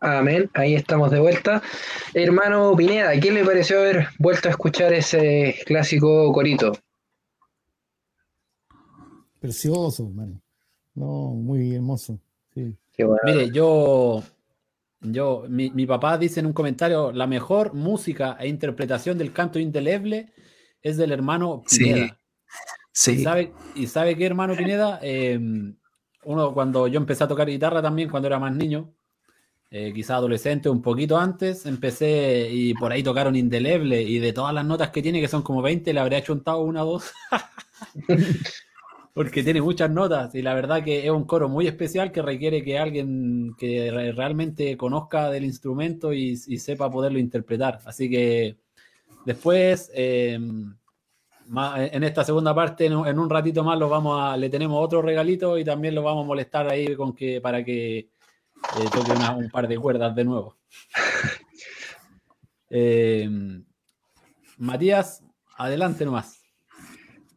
Amén, ahí estamos de vuelta. Hermano Pineda, ¿qué le pareció haber vuelto a escuchar ese clásico corito? Precioso, hermano. No, muy hermoso. Mire, yo, yo, mi, papá dice en un comentario, la mejor música e interpretación del canto indeleble es del hermano Pineda. Sí. ¿Y, sabe, ¿Y sabe qué, hermano Pineda? Em, uno, cuando yo empecé a tocar guitarra también, cuando era más niño, eh, quizá adolescente, un poquito antes, empecé y por ahí tocaron Indeleble y de todas las notas que tiene, que son como 20, le habría chuntado una o dos. [LAUGHS] porque tiene muchas notas y la verdad que es un coro muy especial que requiere que alguien que realmente conozca del instrumento y, sepa poderlo interpretar. Así que después, em, en esta segunda parte, en, un ratito más, lo vamos a, le tenemos otro regalito y también lo vamos a molestar ahí con que, para que eh, toque un par de cuerdas de nuevo. [LAUGHS] Em, Matías, adelante nomás.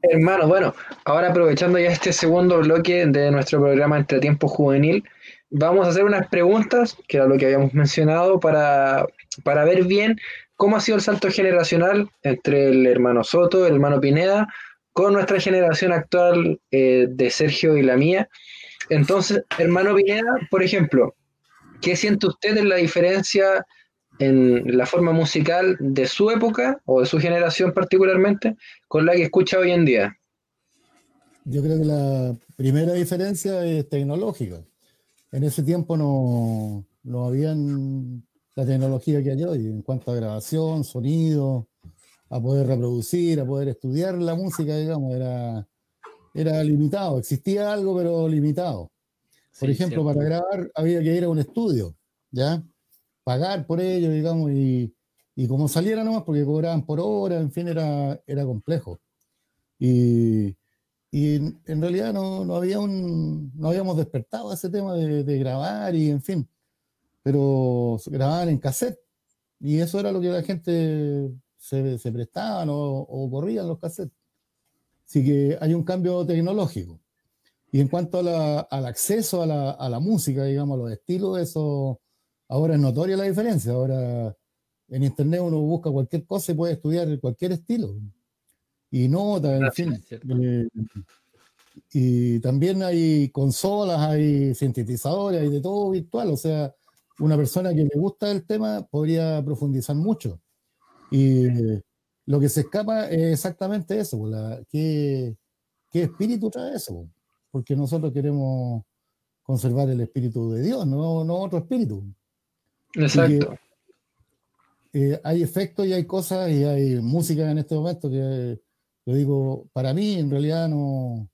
Hermano, bueno, ahora aprovechando ya este segundo bloque de nuestro programa Entre Tiempo Juvenil, vamos a hacer unas preguntas, que era lo que habíamos mencionado, para, para ver bien cómo ha sido el salto generacional entre el hermano Soto, el hermano Pineda, con nuestra generación actual eh, de Sergio y la mía. Entonces, hermano Pineda, por ejemplo, ¿qué siente usted en la diferencia en la forma musical de su época o de su generación particularmente con la que escucha hoy en día? Yo creo que la primera diferencia es tecnológica. En ese tiempo no, no habían la tecnología que hay hoy en cuanto a grabación, sonido, a poder reproducir, a poder estudiar la música, digamos, era, era limitado. Existía algo, pero limitado. Por ejemplo, para grabar había que ir a un estudio, ¿ya? pagar por ello, digamos, y, y como saliera nomás, porque cobraban por hora, en fin, era, era complejo. Y, y en, realidad no, no, había un, no habíamos despertado ese tema de, de, grabar y en fin, pero grababan en cassette y eso era lo que la gente se, se prestaba o, o corrían los cassettes. Así que hay un cambio tecnológico. Y en cuanto a la, al acceso a la, a la, música, digamos, a los estilos, eso Ahora es notoria la diferencia. Ahora en Internet uno busca cualquier cosa y puede estudiar cualquier estilo. Y nota, en fin. Eh, y también hay consolas, hay sintetizadores, hay de todo virtual. O sea, una persona que le gusta el tema podría profundizar mucho. Y lo que se escapa es exactamente eso. Pues, ¿qué, ¿Qué espíritu trae eso? Porque nosotros queremos conservar el espíritu de Dios, no, no otro espíritu. Exacto. Eh, hay efectos y hay cosas y hay música en este momento que yo digo, para mí en realidad no,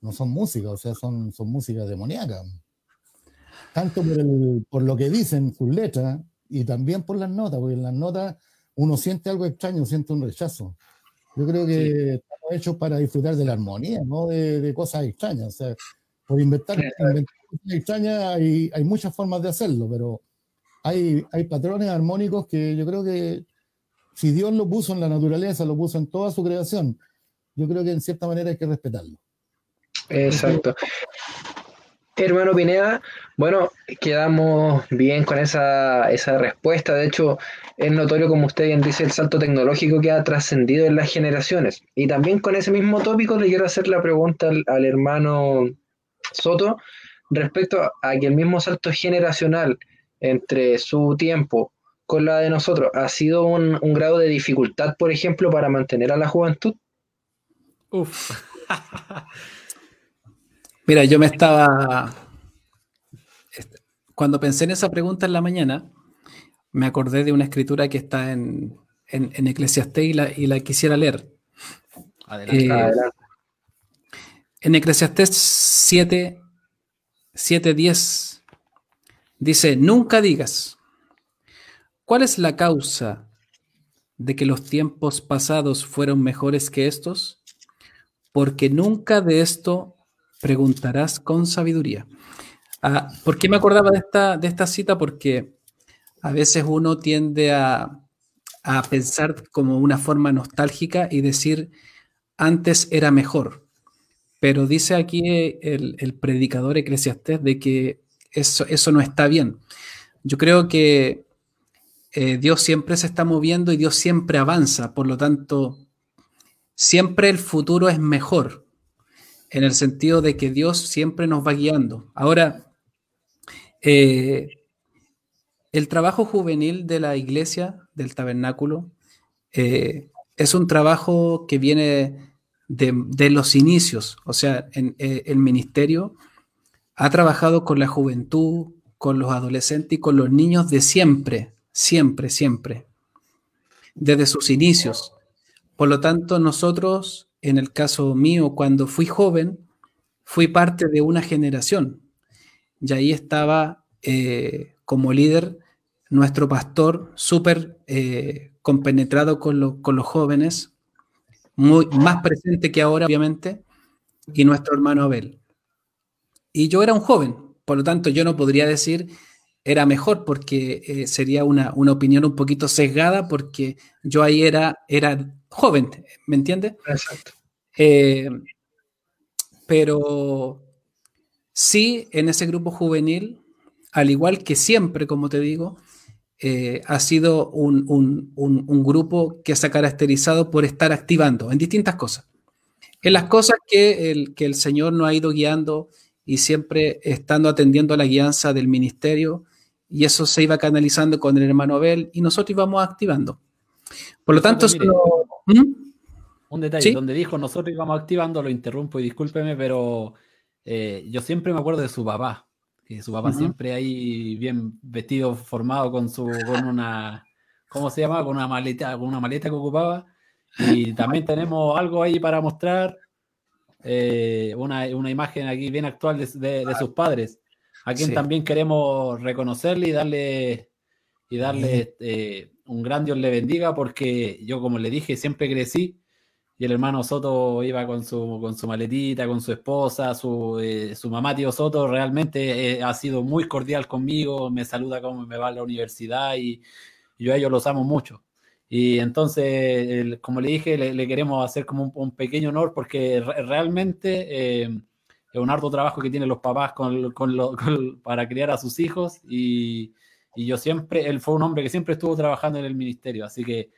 no son músicas, o sea, son, son músicas demoníacas. Tanto por, el, por lo que dicen sus letras y también por las notas, porque en las notas uno siente algo extraño, siente un rechazo. Yo creo que estamos hechos para disfrutar de la armonía, no de, de cosas extrañas. O sea, por inventar, inventar cosas extrañas hay, hay muchas formas de hacerlo, pero hay, patrones armónicos que yo creo que si Dios lo puso en la naturaleza, lo puso en toda su creación, yo creo que en cierta manera hay que respetarlo. Exacto. Hermano Pineda, bueno, quedamos bien con esa, respuesta. De hecho, es notorio, como usted bien dice, el salto tecnológico que ha trascendido en las generaciones. Y también con ese mismo tópico le quiero hacer la pregunta al hermano Soto respecto a que el mismo salto generacional entre su tiempo con la de nosotros ha sido un, grado de dificultad, por ejemplo, para mantener a la juventud? Uf. [LAUGHS] Mira, yo me estaba. Cuando pensé en esa pregunta en la mañana, me acordé de una escritura que está en, en, Eclesiastés y la, y la, quisiera leer. Adelante. Eh, en Eclesiastés 7, 7, 10 Dice, nunca digas, ¿cuál es la causa de que los tiempos pasados fueron mejores que estos? Porque nunca de esto preguntarás con sabiduría. Ah, ¿Por qué me acordaba de esta, de esta cita? Porque a veces uno tiende a, pensar como una forma nostálgica y decir, antes era mejor. Pero dice aquí el, el predicador eclesiastés de que eso, no está bien. Yo creo que eh, Dios siempre se está moviendo y Dios siempre avanza, por lo tanto, siempre el futuro es mejor, en el sentido de que Dios siempre nos va guiando. Ahora, eh, el trabajo juvenil de la iglesia, del tabernáculo, eh, es un trabajo que viene de, los inicios, o sea, en el ministerio ha trabajado con la juventud, con los adolescentes y con los niños de siempre, siempre, siempre, desde sus inicios. Por lo tanto, nosotros, en el caso mío, cuando fui joven, fui parte de una generación. Y ahí estaba eh, como líder nuestro pastor, súper eh, compenetrado con, con, los jóvenes, muy, más presente que ahora, obviamente, y nuestro hermano Abel. Y yo era un joven, por lo tanto yo no podría decir era mejor porque eh, sería una, una, opinión un poquito sesgada porque yo ahí era, era joven, ¿me entiendes? Exacto. Eh, pero sí, en ese grupo juvenil, al igual que siempre, como te digo, eh, ha sido un, grupo que se ha caracterizado por estar activando en distintas cosas. En las cosas que el, que el Señor nos ha ido guiando y siempre estando atendiendo a la guianza del ministerio, y eso se iba canalizando con el hermano Abel y nosotros íbamos activando. Por lo tanto, ¿Mm? Un detalle, donde dijo nosotros íbamos activando, lo interrumpo y discúlpeme, pero eh, yo siempre me acuerdo de su papá, que su papá siempre ahí bien vestido, formado con su, con una, ¿cómo se llama? Con una maleta, con una maleta que ocupaba. Y también tenemos algo ahí para mostrar, eh, una, imagen aquí bien actual de, sus padres, a quien también queremos reconocerle y darle, y darle eh, un gran Dios le bendiga, porque yo, como le dije, siempre crecí y el hermano Soto iba con su, con su maletita, con su esposa, su, eh, su mamá, tío Soto, realmente eh, ha sido muy cordial conmigo, me saluda como me va a la universidad y, yo a ellos los amo mucho. Y entonces, como le dije, le, queremos hacer como un, pequeño honor porque realmente eh, es un arduo trabajo que tienen los papás con, con para criar a sus hijos y, y yo siempre, él fue un hombre que siempre estuvo trabajando en el ministerio, así que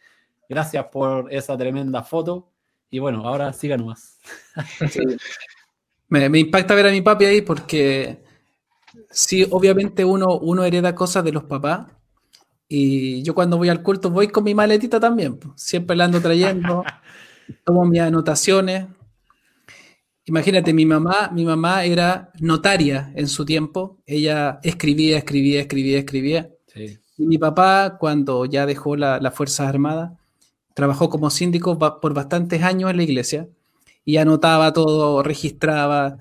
gracias por esa tremenda foto y bueno, ahora siga nomás. [LAUGHS] Me, impacta ver a mi papi ahí porque sí, obviamente uno, uno hereda cosas de los papás. Y yo cuando voy al culto voy con mi maletita también. Siempre la ando trayendo. [LAUGHS] tomo mis anotaciones. Imagínate, mi mamá, mi mamá era notaria en su tiempo. Ella escribía, escribía, escribía, escribía. Y mi papá, cuando ya dejó la, las Fuerzas Armadas, trabajó como síndico por bastantes años en la iglesia y anotaba todo, registraba,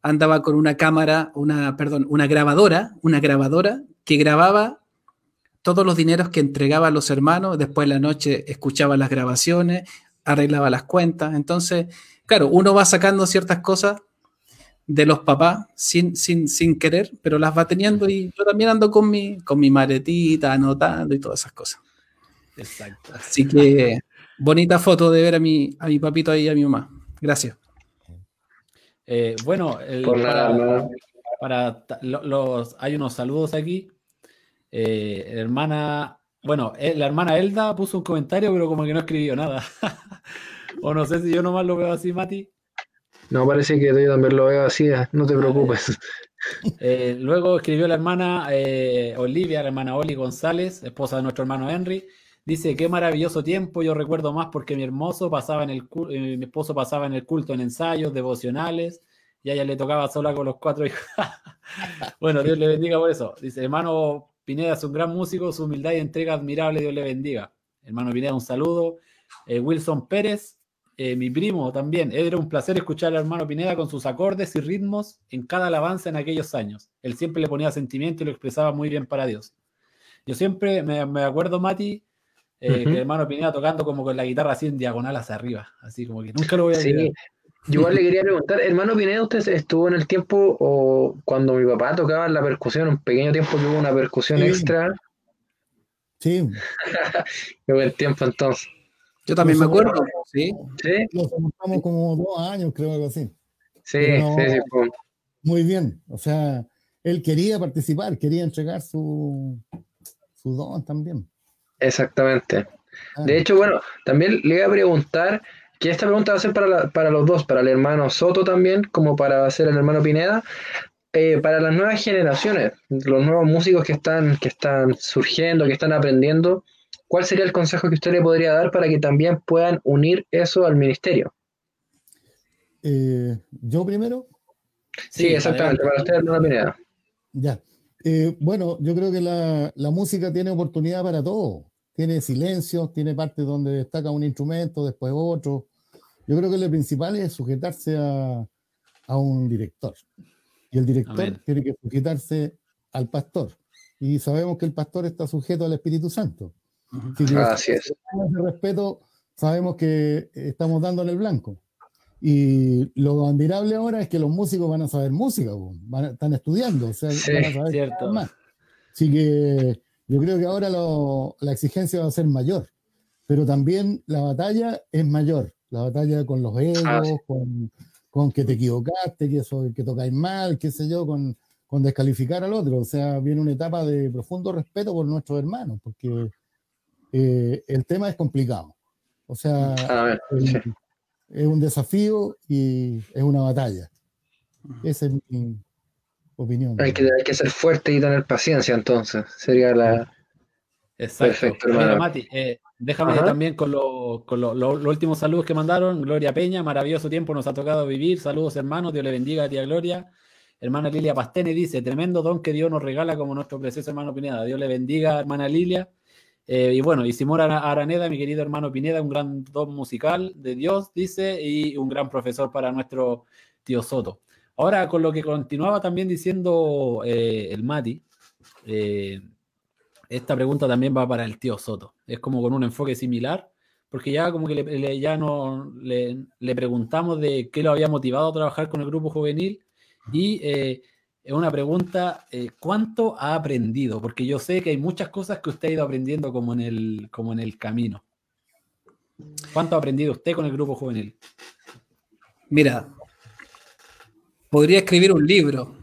andaba con una cámara, una, perdón, una grabadora, una grabadora que grababa todos los dineros que entregaba a los hermanos, después en la noche escuchaba las grabaciones, arreglaba las cuentas. Entonces, claro, uno va sacando ciertas cosas de los papás sin, sin, sin querer, pero las va teniendo y yo también ando con mi, con mi maletita, anotando y todas esas cosas. Exacto. Así que bonita foto de ver a mi, a mi papito ahí y a mi mamá. Gracias. Eh, bueno, para, los, hay unos saludos aquí. Eh, hermana, bueno, eh, la hermana Elda puso un comentario, pero como que no escribió nada. [LAUGHS] o no sé si yo nomás lo veo así, Mati. No, parece que yo también lo veo así, no te preocupes. [LAUGHS] luego escribió la hermana Olivia, la hermana Oli González, esposa de nuestro hermano Henry. Dice, qué maravilloso tiempo, yo recuerdo más porque mi hermoso pasaba en el eh, mi esposo pasaba en el culto en ensayos devocionales y a ella le tocaba sola con los cuatro hijos. [LAUGHS] bueno, Dios le bendiga por eso. Dice, hermano Pineda es un gran músico, su humildad y entrega admirable, Dios le bendiga. Hermano Pineda, un saludo. Eh, Wilson Pérez, eh, mi primo también. Era un placer escuchar al hermano Pineda con sus acordes y ritmos en cada alabanza en aquellos años. Él siempre le ponía sentimiento y lo expresaba muy bien para Dios. Yo siempre me, me acuerdo, Mati, eh, que hermano Pineda tocando como con la guitarra así en diagonal hacia arriba, así como que nunca lo voy a sí. Yo igual le quería preguntar, hermano Pineda, ¿usted estuvo en el tiempo o cuando mi papá tocaba la percusión, un pequeño tiempo que hubo una percusión extra? Sí. [LAUGHS] Qué buen tiempo entonces. Yo también me acuerdo, sí. Sí. Lo contamos como dos años, creo, algo así. Sí, sí, sí. Muy bien. O sea, él quería participar, quería entregar su, su don también. Exactamente. Ah. De hecho, bueno, también le iba a preguntar, que esta pregunta va a ser para, para los dos, para el hermano Soto también, como para hacer el hermano Pineda, eh, para las nuevas generaciones, los nuevos músicos que están, que están surgiendo, que están aprendiendo, ¿cuál sería el consejo que usted le podría dar para que también puedan unir eso al ministerio? Eh, ¿Yo primero? Sí, exactamente, para usted, hermano Pineda. Ya. Eh, bueno, yo creo que la, la, música tiene oportunidad para todo tiene silencio, tiene partes donde destaca un instrumento, después otro. Yo creo que lo principal es sujetarse a, a un director. Y el director tiene que quitarse al pastor. Y sabemos que el pastor está sujeto al Espíritu Santo. Así es. respeto, sabemos que estamos dándole el blanco. Y lo admirable ahora es que los músicos van a saber música, están estudiando, o sea, van a saber cierto. más. Así que yo creo que ahora la exigencia va a ser mayor, pero también la batalla es mayor. La batalla con los egos, ah, con, con, que te equivocaste, que, eso, que tocáis mal, qué sé yo, con, con descalificar al otro. O sea, viene una etapa de profundo respeto por nuestros hermanos, porque eh, el tema es complicado. O sea, es un desafío y es una batalla. Esa es mi opinión. Hay que, hay que ser fuerte y tener paciencia, entonces. Sería la. Perfecto. Mati, eh, déjame también con, los últimos saludos que mandaron. Gloria Peña, maravilloso tiempo nos ha tocado vivir. Saludos, hermanos. Dios le bendiga a tía Gloria. Hermana Lilia Pastene dice: Tremendo don que Dios nos regala como nuestro precioso hermano Pineda. Dios le bendiga, hermana Lilia. Eh, y bueno, Simón Araneda, mi querido hermano Pineda, un gran don musical de Dios, dice, y un gran profesor para nuestro tío Soto. Ahora, con lo que continuaba también diciendo eh, el Mati, eh, esta pregunta también va para el tío Soto. Es como con un enfoque similar, porque ya como que ya no, le, le, preguntamos de qué lo había motivado a trabajar con el grupo juvenil y es una pregunta, eh, ¿cuánto ha aprendido? Porque yo sé que hay muchas cosas que usted ha ido aprendiendo como en el, como en el camino. ¿Cuánto ha aprendido usted con el grupo juvenil? Mira, podría escribir un libro.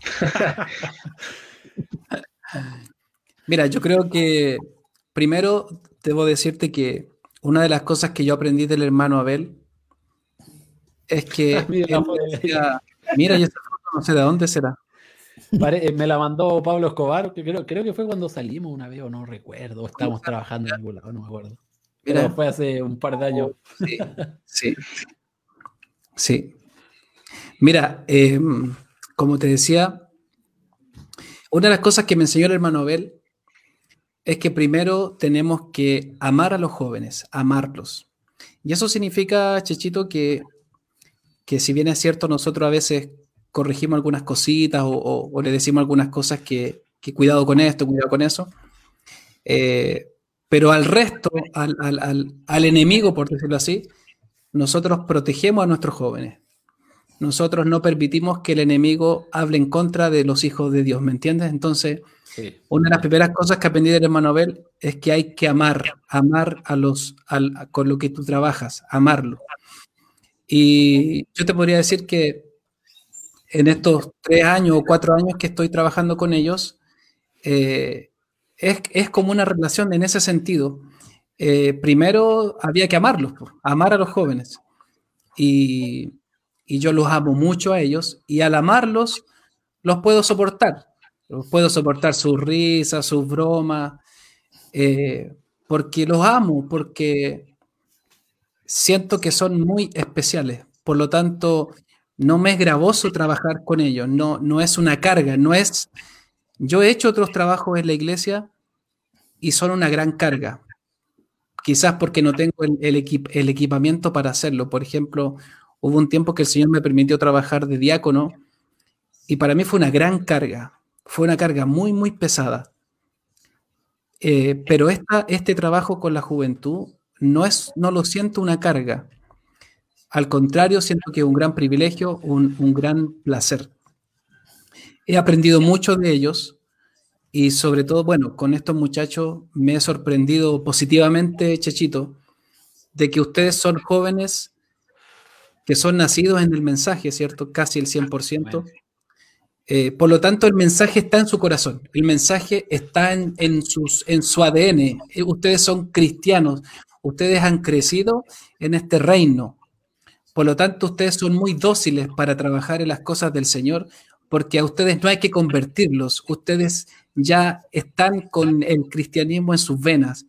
[LAUGHS] Mira, yo creo que primero debo decirte que una de las cosas que yo aprendí del hermano Abel es que [LAUGHS] mira, yo no sé de dónde será. Eh, me la mandó Pablo Escobar, que creo, creo que fue cuando salimos una vez, o no recuerdo, estábamos trabajando en algún lado, no me acuerdo. Pero fue hace un par de años. Sí, sí. sí. Mira, em, como te decía, una de las cosas que me enseñó el hermano Abel es que primero tenemos que amar a los jóvenes, amarlos. Y eso significa, Chechito, que, que si bien es cierto, nosotros a veces corregimos algunas cositas o, le decimos algunas cosas que, cuidado con esto, cuidado con eso. Eh, pero al resto, al, enemigo, por decirlo así, nosotros protegemos a nuestros jóvenes. Nosotros no permitimos que el enemigo hable en contra de los hijos de Dios, ¿me entiendes? Entonces, una de las primeras cosas que aprendí del hermano Abel es que hay que amar, amar a los, con lo que tú trabajas, amarlo. Y yo te podría decir que en estos tres años o cuatro años que estoy trabajando con ellos, eh, es, como una relación en ese sentido. Eh, primero había que amarlos, amar a los jóvenes. Y, yo los amo mucho a ellos y al amarlos los puedo soportar. Los puedo soportar sus risas, sus bromas, eh, porque los amo, porque siento que son muy especiales. Por lo tanto, no me es gravoso trabajar con ellos, no, no es una carga, no es... Yo he hecho otros trabajos en la iglesia y son una gran carga, quizás porque no tengo el, equipamiento para hacerlo. Por ejemplo, hubo un tiempo que el Señor me permitió trabajar de diácono y para mí fue una gran carga, fue una carga muy, muy pesada. Eh, pero este trabajo con la juventud no, es, no lo siento una carga, al contrario, siento que es un gran privilegio, un, gran placer. He aprendido mucho de ellos y sobre todo, bueno, con estos muchachos me he sorprendido positivamente, Chechito, de que ustedes son jóvenes que son nacidos en el mensaje, ¿cierto? Casi el 100%. Eh, por lo tanto, el mensaje está en su corazón, el mensaje está en, en, sus, en su ADN. Eh, ustedes son cristianos, ustedes han crecido en este reino, por lo tanto, ustedes son muy dóciles para trabajar en las cosas del Señor, porque a ustedes no hay que convertirlos, ustedes ya están con el cristianismo en sus venas.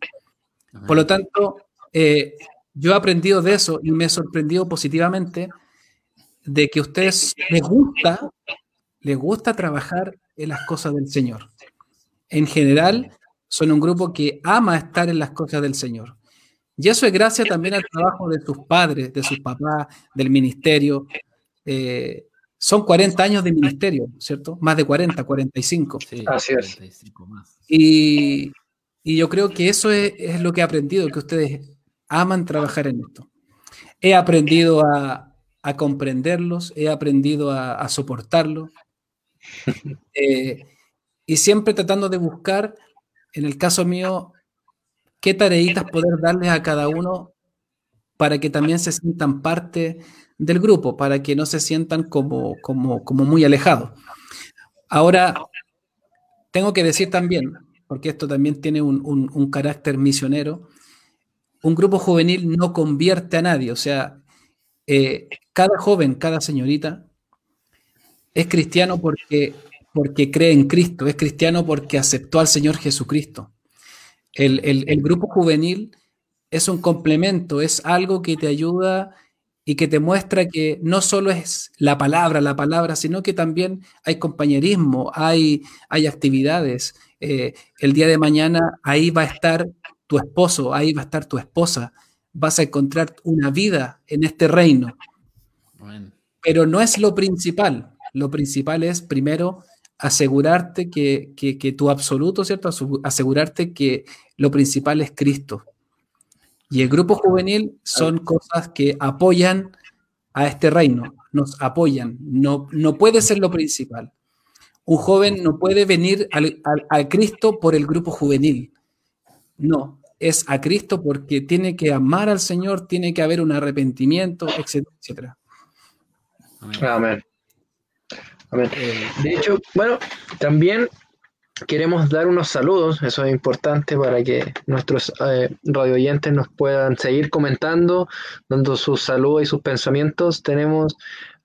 Por lo tanto, eh, yo he aprendido de eso y me he sorprendido positivamente de que a ustedes les gusta, les gusta trabajar en las cosas del Señor. En general, son un grupo que ama estar en las cosas del Señor. Y eso es gracias también al trabajo de sus padres, de sus papás, del ministerio. Eh, son 40 años de ministerio, ¿cierto? Más de 40, 45. Sí, Así es. Y, y, yo creo que eso es, lo que he aprendido, que ustedes aman trabajar en esto. He aprendido a, a comprenderlos, he aprendido a, a soportarlos. [LAUGHS] Eh, y siempre tratando de buscar, en el caso mío, qué tareitas poder darles a cada uno para que también se sientan parte del grupo, para que no se sientan como, como, como muy alejados. Ahora, tengo que decir también, porque esto también tiene un, un, carácter misionero, un grupo juvenil no convierte a nadie, o sea, eh, cada joven, cada señorita es cristiano porque, porque cree en Cristo, es cristiano porque aceptó al Señor Jesucristo. El, el, grupo juvenil es un complemento, es algo que te ayuda y que te muestra que no solo es la palabra, la palabra, sino que también hay compañerismo, hay, hay actividades. Eh, el día de mañana ahí va a estar tu esposo, ahí va a estar tu esposa, vas a encontrar una vida en este reino. Pero no es lo principal. Lo principal es primero asegurarte que, que, tu absoluto, ¿cierto? Asegurarte que lo principal es Cristo. Y el grupo juvenil son cosas que apoyan a este reino, nos apoyan. No, no puede ser lo principal. Un joven no puede venir al, al Cristo por el grupo juvenil. No, es a Cristo porque tiene que amar al Señor, tiene que haber un arrepentimiento, etcétera, etcétera. Amén. De hecho, bueno, también queremos dar unos saludos, eso es importante para que nuestros eh, radio oyentes nos puedan seguir comentando, dando sus saludos y sus pensamientos. Tenemos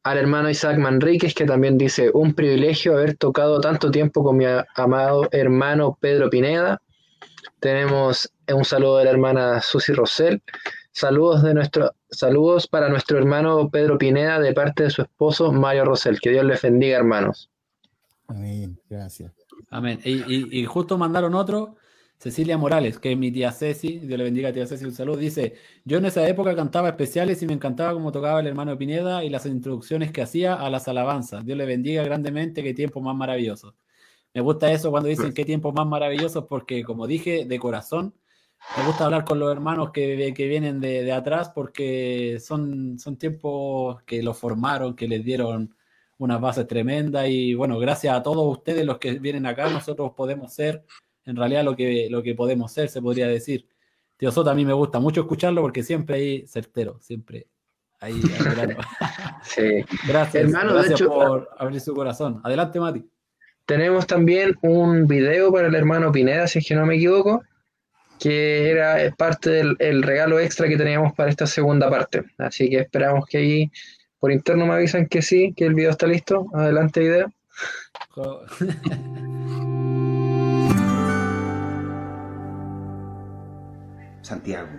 al hermano Isaac Manríquez, que también dice, un privilegio haber tocado tanto tiempo con mi amado hermano Pedro Pineda. Tenemos un saludo de la hermana Susi Rosell. Saludos, de nuestro, saludos para nuestro hermano Pedro Pineda de parte de su esposo Mario Rosell. Que Dios les bendiga, hermanos. Amén, gracias. Amén. Y, justo mandaron otro, Cecilia Morales, que es mi tía Ceci, Dios le bendiga a tía Ceci, un saludo. Dice, yo en esa época cantaba especiales y me encantaba cómo tocaba el hermano Pineda y las introducciones que hacía a las alabanzas. Dios le bendiga grandemente, qué tiempo más maravilloso. Me gusta eso cuando dicen qué tiempos más maravillosos porque, como dije, de corazón, me gusta hablar con los hermanos que, que vienen de, atrás porque son, son tiempos que los formaron, que les dieron unas bases tremendas y bueno, gracias a todos ustedes los que vienen acá, nosotros podemos ser en realidad lo que, lo que podemos ser, se podría decir. Tío Soto, a mí me gusta mucho escucharlo porque siempre hay certero, siempre ahí. [LAUGHS] sí. Gracias, Hermano, gracias por abrir su corazón. Adelante, Mati. Tenemos también un video para el hermano Pineda, si es que no me equivoco que era parte del regalo extra que teníamos para esta segunda parte. Así que esperamos que ahí por interno me avisan que sí, que el video está listo. Adelante, video. [LAUGHS] Santiago,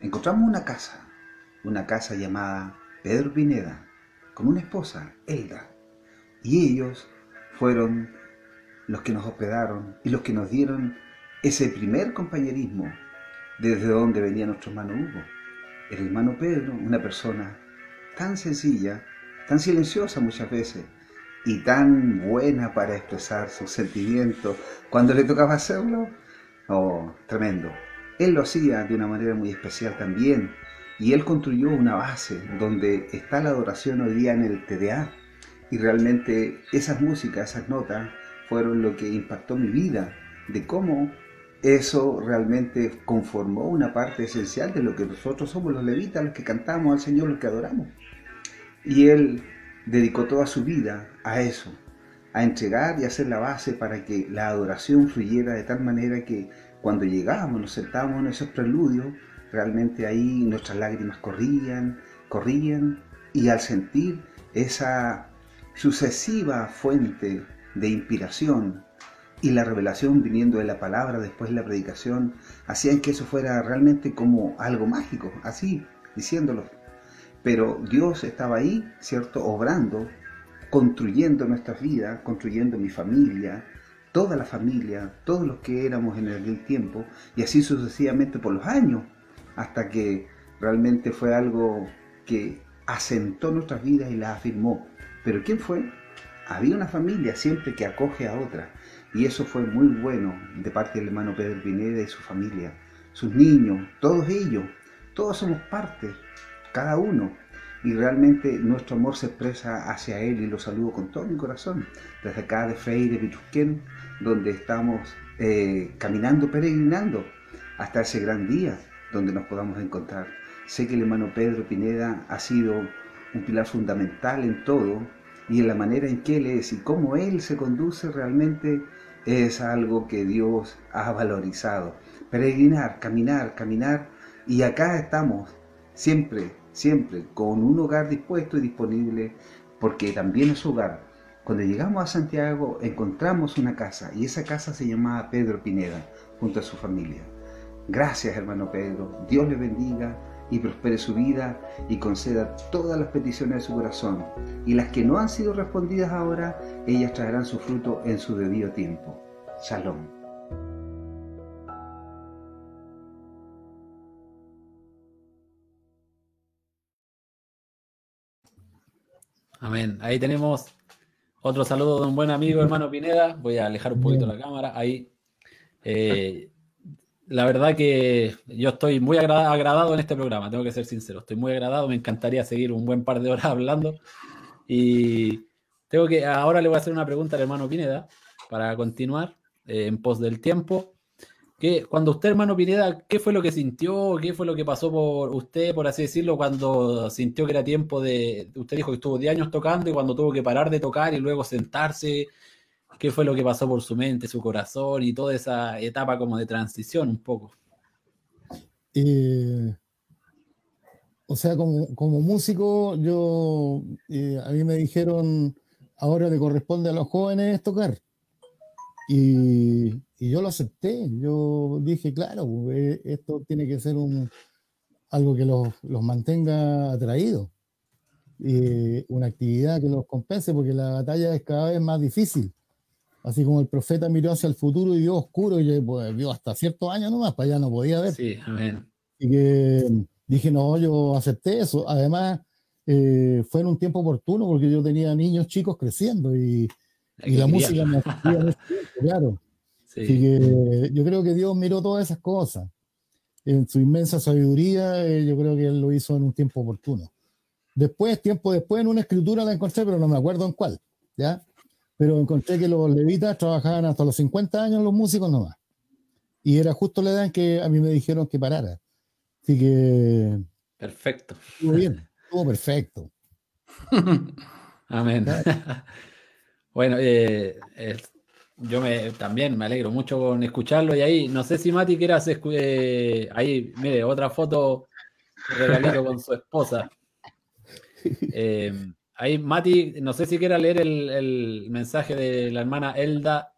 encontramos una casa, una casa llamada Pedro Pineda, con una esposa, Elda, y ellos fueron los que nos hospedaron y los que nos dieron ese primer compañerismo desde donde venía nuestro hermano Hugo. El hermano Pedro, una persona tan sencilla, tan silenciosa muchas veces y tan buena para expresar sus sentimientos cuando le tocaba hacerlo. Oh, tremendo. Él lo hacía de una manera muy especial también y él construyó una base donde está la adoración hoy día en el TDA y realmente esas músicas, esas notas fueron lo que impactó mi vida de cómo eso realmente conformó una parte esencial de lo que nosotros somos los levitas, los que cantamos al Señor, los que adoramos. Y él dedicó toda su vida a eso, a entregar y hacer la base para que la adoración fluyera de tal manera que cuando llegábamos, nos sentábamos en esos preludios, realmente ahí nuestras lágrimas corrían, corrían, y al sentir esa sucesiva fuente de inspiración, y la revelación viniendo de la palabra después de la predicación hacían que eso fuera realmente como algo mágico, así diciéndolo. Pero Dios estaba ahí, ¿cierto? Obrando, construyendo nuestras vidas, construyendo mi familia, toda la familia, todos los que éramos en aquel tiempo, y así sucesivamente por los años, hasta que realmente fue algo que asentó nuestras vidas y las afirmó. Pero ¿quién fue? Había una familia siempre que acoge a otra. Y eso fue muy bueno de parte del hermano Pedro Pineda y su familia. Sus niños, todos ellos, todos somos parte, cada uno. Y realmente nuestro amor se expresa hacia Él y lo saludo con todo mi corazón. Desde acá de Freire, Pichusquén, donde estamos eh, caminando, peregrinando hasta ese gran día donde nos podamos encontrar. Sé que el hermano Pedro Pineda ha sido un pilar fundamental en todo y en la manera en que él es y cómo él se conduce realmente es algo que Dios ha valorizado. Peregrinar, caminar, caminar y acá estamos siempre, siempre con un hogar dispuesto y disponible porque también es hogar. Cuando llegamos a Santiago encontramos una casa y esa casa se llamaba Pedro Pineda junto a su familia. Gracias hermano Pedro, Dios le bendiga y prospere su vida y conceda todas las peticiones de su corazón. Y las que no han sido respondidas ahora, ellas traerán su fruto en su debido tiempo. Shalom. Amén. Ahí tenemos otro saludo de un buen amigo, hermano Pineda. Voy a alejar un poquito la cámara. Ahí. Eh, la verdad que yo estoy muy agradado en este programa, tengo que ser sincero, estoy muy agradado, me encantaría seguir un buen par de horas [LAUGHS] hablando y tengo que, ahora le voy a hacer una pregunta al hermano Pineda para continuar eh, en pos del tiempo. Que cuando usted, hermano Pineda, ¿qué fue lo que sintió? ¿Qué fue lo que pasó por usted, por así decirlo, cuando sintió que era tiempo de... Usted dijo que estuvo 10 años tocando y cuando tuvo que parar de tocar y luego sentarse qué fue lo que pasó por su mente, su corazón y toda esa etapa como de transición un poco. Eh, o sea, como, músico, yo eh, a mí me dijeron, ahora le corresponde a los jóvenes tocar. Y, yo lo acepté. Yo dije, claro, eh, esto tiene que ser un, algo que los, los mantenga atraídos. una actividad que los compense, porque la batalla es cada vez más difícil. Así como el profeta miró hacia el futuro y vio oscuro y pues, vio hasta ciertos años nomás, para allá no podía ver. Sí, amén. Y que dije, no, yo acepté eso. Además, eh, fue en un tiempo oportuno porque yo tenía niños chicos creciendo y, la música me hacía [LAUGHS] claro. Así que yo creo que Dios miró todas esas cosas. En su inmensa sabiduría, eh, yo creo que Él lo hizo en un tiempo oportuno. Después, tiempo después, en una escritura la encontré, pero no me acuerdo en cuál. ¿ya? Pero encontré que los levitas trabajaban hasta los 50 años los músicos nomás. Y era justo la edad en que a mí me dijeron que parara. Así que... Perfecto. Estuvo bien, estuvo perfecto. [LAUGHS] Amén. [LAUGHS] bueno, eh, yo me, también me alegro mucho con escucharlo y ahí, no sé si Mati quieras, eh, ahí, mire, otra foto regalito con su esposa. [LAUGHS] Eh, Ahí, Mati, no sé si quiera leer el, mensaje de la hermana Elda,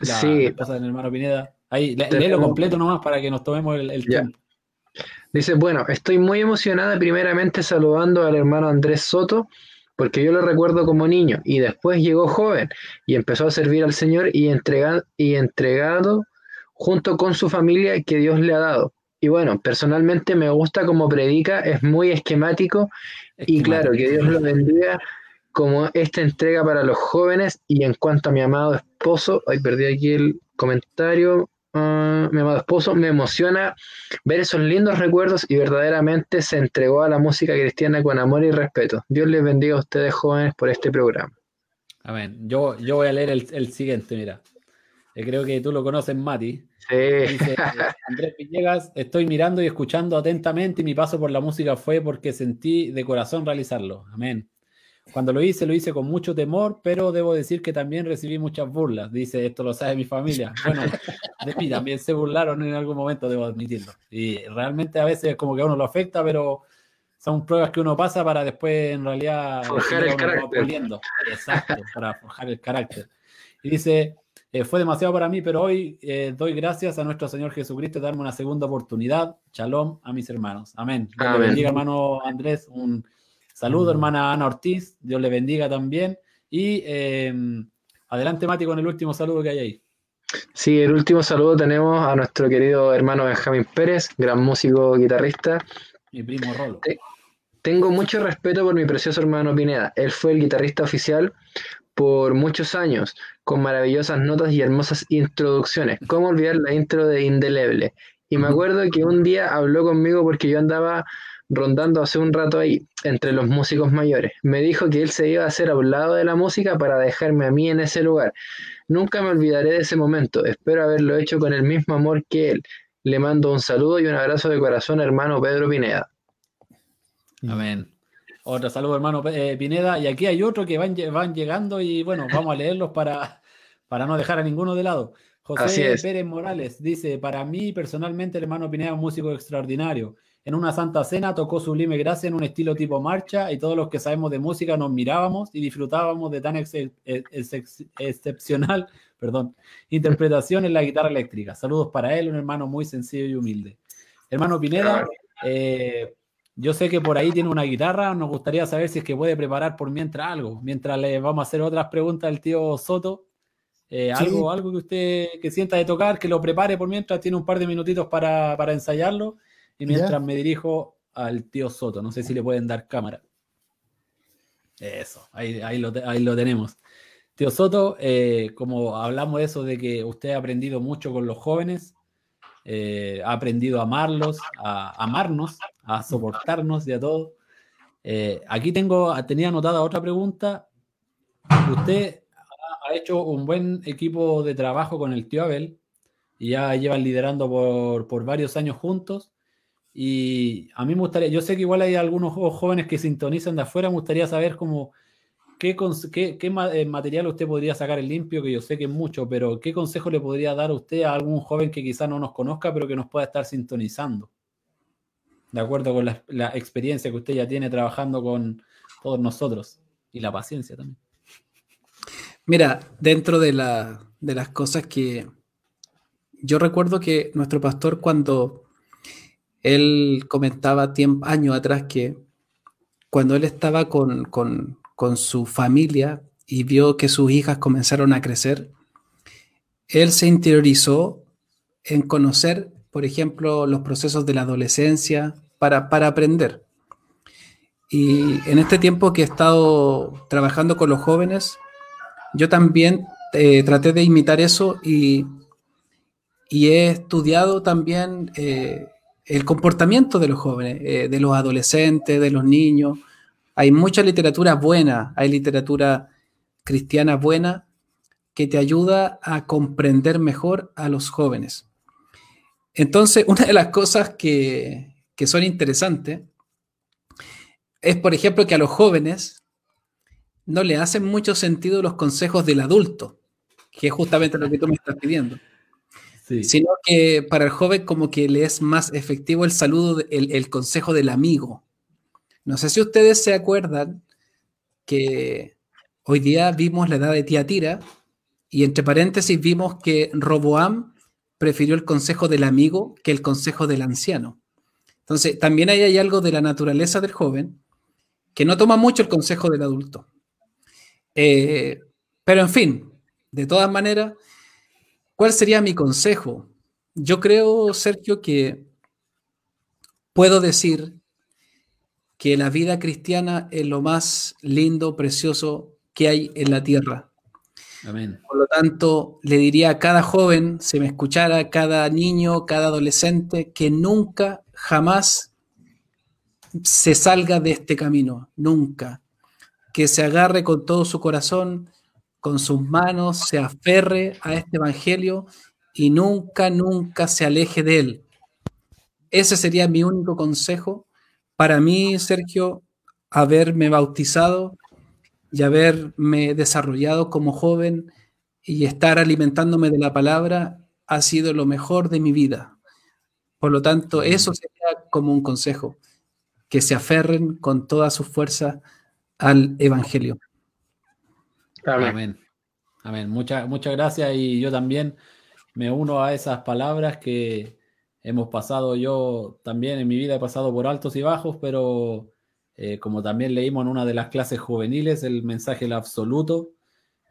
la esposa del hermano Pineda. Ahí, léelo completo nomás para que nos tomemos el, tiempo. Dice, bueno, estoy muy emocionada primeramente saludando al hermano Andrés Soto, porque yo lo recuerdo como niño, y después llegó joven y empezó a servir al Señor y, entregado, y entregado junto con su familia que Dios le ha dado. Y bueno, personalmente me gusta como predica, es muy esquemático y claro, que Dios lo bendiga como esta entrega para los jóvenes. Y en cuanto a mi amado esposo, ay, perdí aquí el comentario. Ah, mi amado esposo, me emociona ver esos lindos recuerdos y verdaderamente se entregó a la música cristiana con amor y respeto. Dios les bendiga a ustedes jóvenes por este programa. Amén. Yo, yo voy a leer el, siguiente, mira. Eh, creo que tú lo conoces, Mati. Dice, Andrés Villegas, estoy mirando y escuchando atentamente y mi paso por la música fue porque sentí de corazón realizarlo. Amén. Cuando lo hice, lo hice con mucho temor, pero debo decir que también recibí muchas burlas. Dice, esto lo sabe mi familia. [LAUGHS] Bueno, de mí también se burlaron en algún momento, debo admitirlo. Y realmente a veces como que a uno lo afecta, pero son pruebas que uno pasa para después en realidad... Forjar el carácter. Exacto, para forjar el carácter. Y dice, eh, fue demasiado para mí, pero hoy eh, doy gracias a nuestro Señor Jesucristo de darme una segunda oportunidad. Shalom a mis hermanos. Amén. Dios le bendiga, hermano Andrés. Un saludo, hermana Ana Ortiz. Dios le bendiga también. Y em, adelante, Mati, con el último saludo que hay ahí. Sí, el último saludo tenemos a nuestro querido hermano Benjamín Pérez, gran músico guitarrista. Mi primo Rolo. tengo mucho respeto por mi precioso hermano Pineda. Él fue el guitarrista oficial por muchos años, con maravillosas notas y hermosas introducciones. ¿Cómo olvidar la intro de Indeleble? Y me acuerdo que un día habló conmigo porque yo andaba rondando hace un rato ahí, entre los músicos mayores. Me dijo que él se iba a hacer a un lado de la música para dejarme a mí en ese lugar. Nunca me olvidaré de ese momento. Espero haberlo hecho con el mismo amor que él. Le mando un saludo y un abrazo de corazón, hermano Pedro Pineda. Amén. Otro saludo, hermano eh, Pineda. Y aquí hay otro que van, van llegando y bueno, vamos a leerlos para, para no dejar a ninguno de lado. José Pérez Morales dice, para mí personalmente el hermano Pineda es un músico extraordinario. En una santa cena tocó Sublime Gracia en un estilo tipo marcha y todos los que sabemos de música nos mirábamos y disfrutábamos de tan excepcional perdón, interpretación en la guitarra eléctrica. Saludos para él, un hermano muy sencillo y humilde. Hermano Pineda, eh, yo sé que por ahí tiene una guitarra, nos gustaría saber si es que puede preparar por mientras algo, mientras le vamos a hacer otras preguntas al tío Soto. Eh, algo, algo que usted que sienta de tocar, que lo prepare por mientras, tiene un par de minutitos para, ensayarlo. Y mientras me dirijo al tío Soto, no sé si le pueden dar cámara. Eso, ahí, ahí, lo, ahí lo tenemos. Tío Soto, eh, como hablamos de eso, de que usted ha aprendido mucho con los jóvenes, eh, ha aprendido a amarlos, a amarnos, a soportarnos y a todo. aquí tengo, tenía anotada otra pregunta. Usted ha hecho un buen equipo de trabajo con el tío Abel y ya llevan liderando por, varios años juntos. Y a mí me gustaría, yo sé que igual hay algunos jóvenes que sintonizan de afuera, me gustaría saber cómo, qué, qué, eh, material usted podría sacar en limpio, que yo sé que es mucho, pero qué consejo le podría dar usted a algún joven que quizás no nos conozca, pero que nos pueda estar sintonizando. De acuerdo con la, la experiencia que usted ya tiene trabajando con todos nosotros y la paciencia también. Mira, dentro de, las cosas que yo recuerdo que nuestro pastor cuando él comentaba años atrás que cuando él estaba con, su familia y vio que sus hijas comenzaron a crecer, él se interiorizó en conocer, por ejemplo, los procesos de la adolescencia para, para aprender. Y en este tiempo que he estado trabajando con los jóvenes, yo también eh, traté de imitar eso y, he estudiado también eh, el comportamiento de los jóvenes, eh, de los adolescentes, de los niños. Hay mucha literatura buena, hay literatura cristiana buena que te ayuda a comprender mejor a los jóvenes. Entonces, una de las cosas que, que son interesantes es, por ejemplo, que a los jóvenes no le hacen mucho sentido los consejos del adulto, que es justamente lo que tú me estás pidiendo. Sino que para el joven como que le es más efectivo el saludo, el, consejo del amigo. No sé si ustedes se acuerdan que hoy día vimos la edad de Tiatira y entre paréntesis vimos que Roboam prefirió el consejo del amigo que el consejo del anciano. Entonces, también hay algo de la naturaleza del joven que no toma mucho el consejo del adulto. Eh, pero en fin, de todas maneras, ¿cuál sería mi consejo? Yo creo, Sergio, que puedo decir que la vida cristiana es lo más lindo, precioso que hay en la tierra. Amén. Por lo tanto, le diría a cada joven, si me escuchara, cada niño, cada adolescente, que nunca, jamás se salga de este camino, nunca que se agarre con todo su corazón, con sus manos, se aferre a este Evangelio y nunca, nunca se aleje de él. Ese sería mi único consejo para mí, Sergio, haberme bautizado y haberme desarrollado como joven y estar alimentándome de la palabra ha sido lo mejor de mi vida. Por lo tanto, eso sería como un consejo, que se aferren con toda su fuerza al Evangelio. Amén. Amén. Muchas, muchas gracias y yo también me uno a esas palabras que hemos pasado yo también en mi vida, he pasado por altos y bajos, pero eh, como también leímos en una de las clases juveniles, el mensaje el absoluto,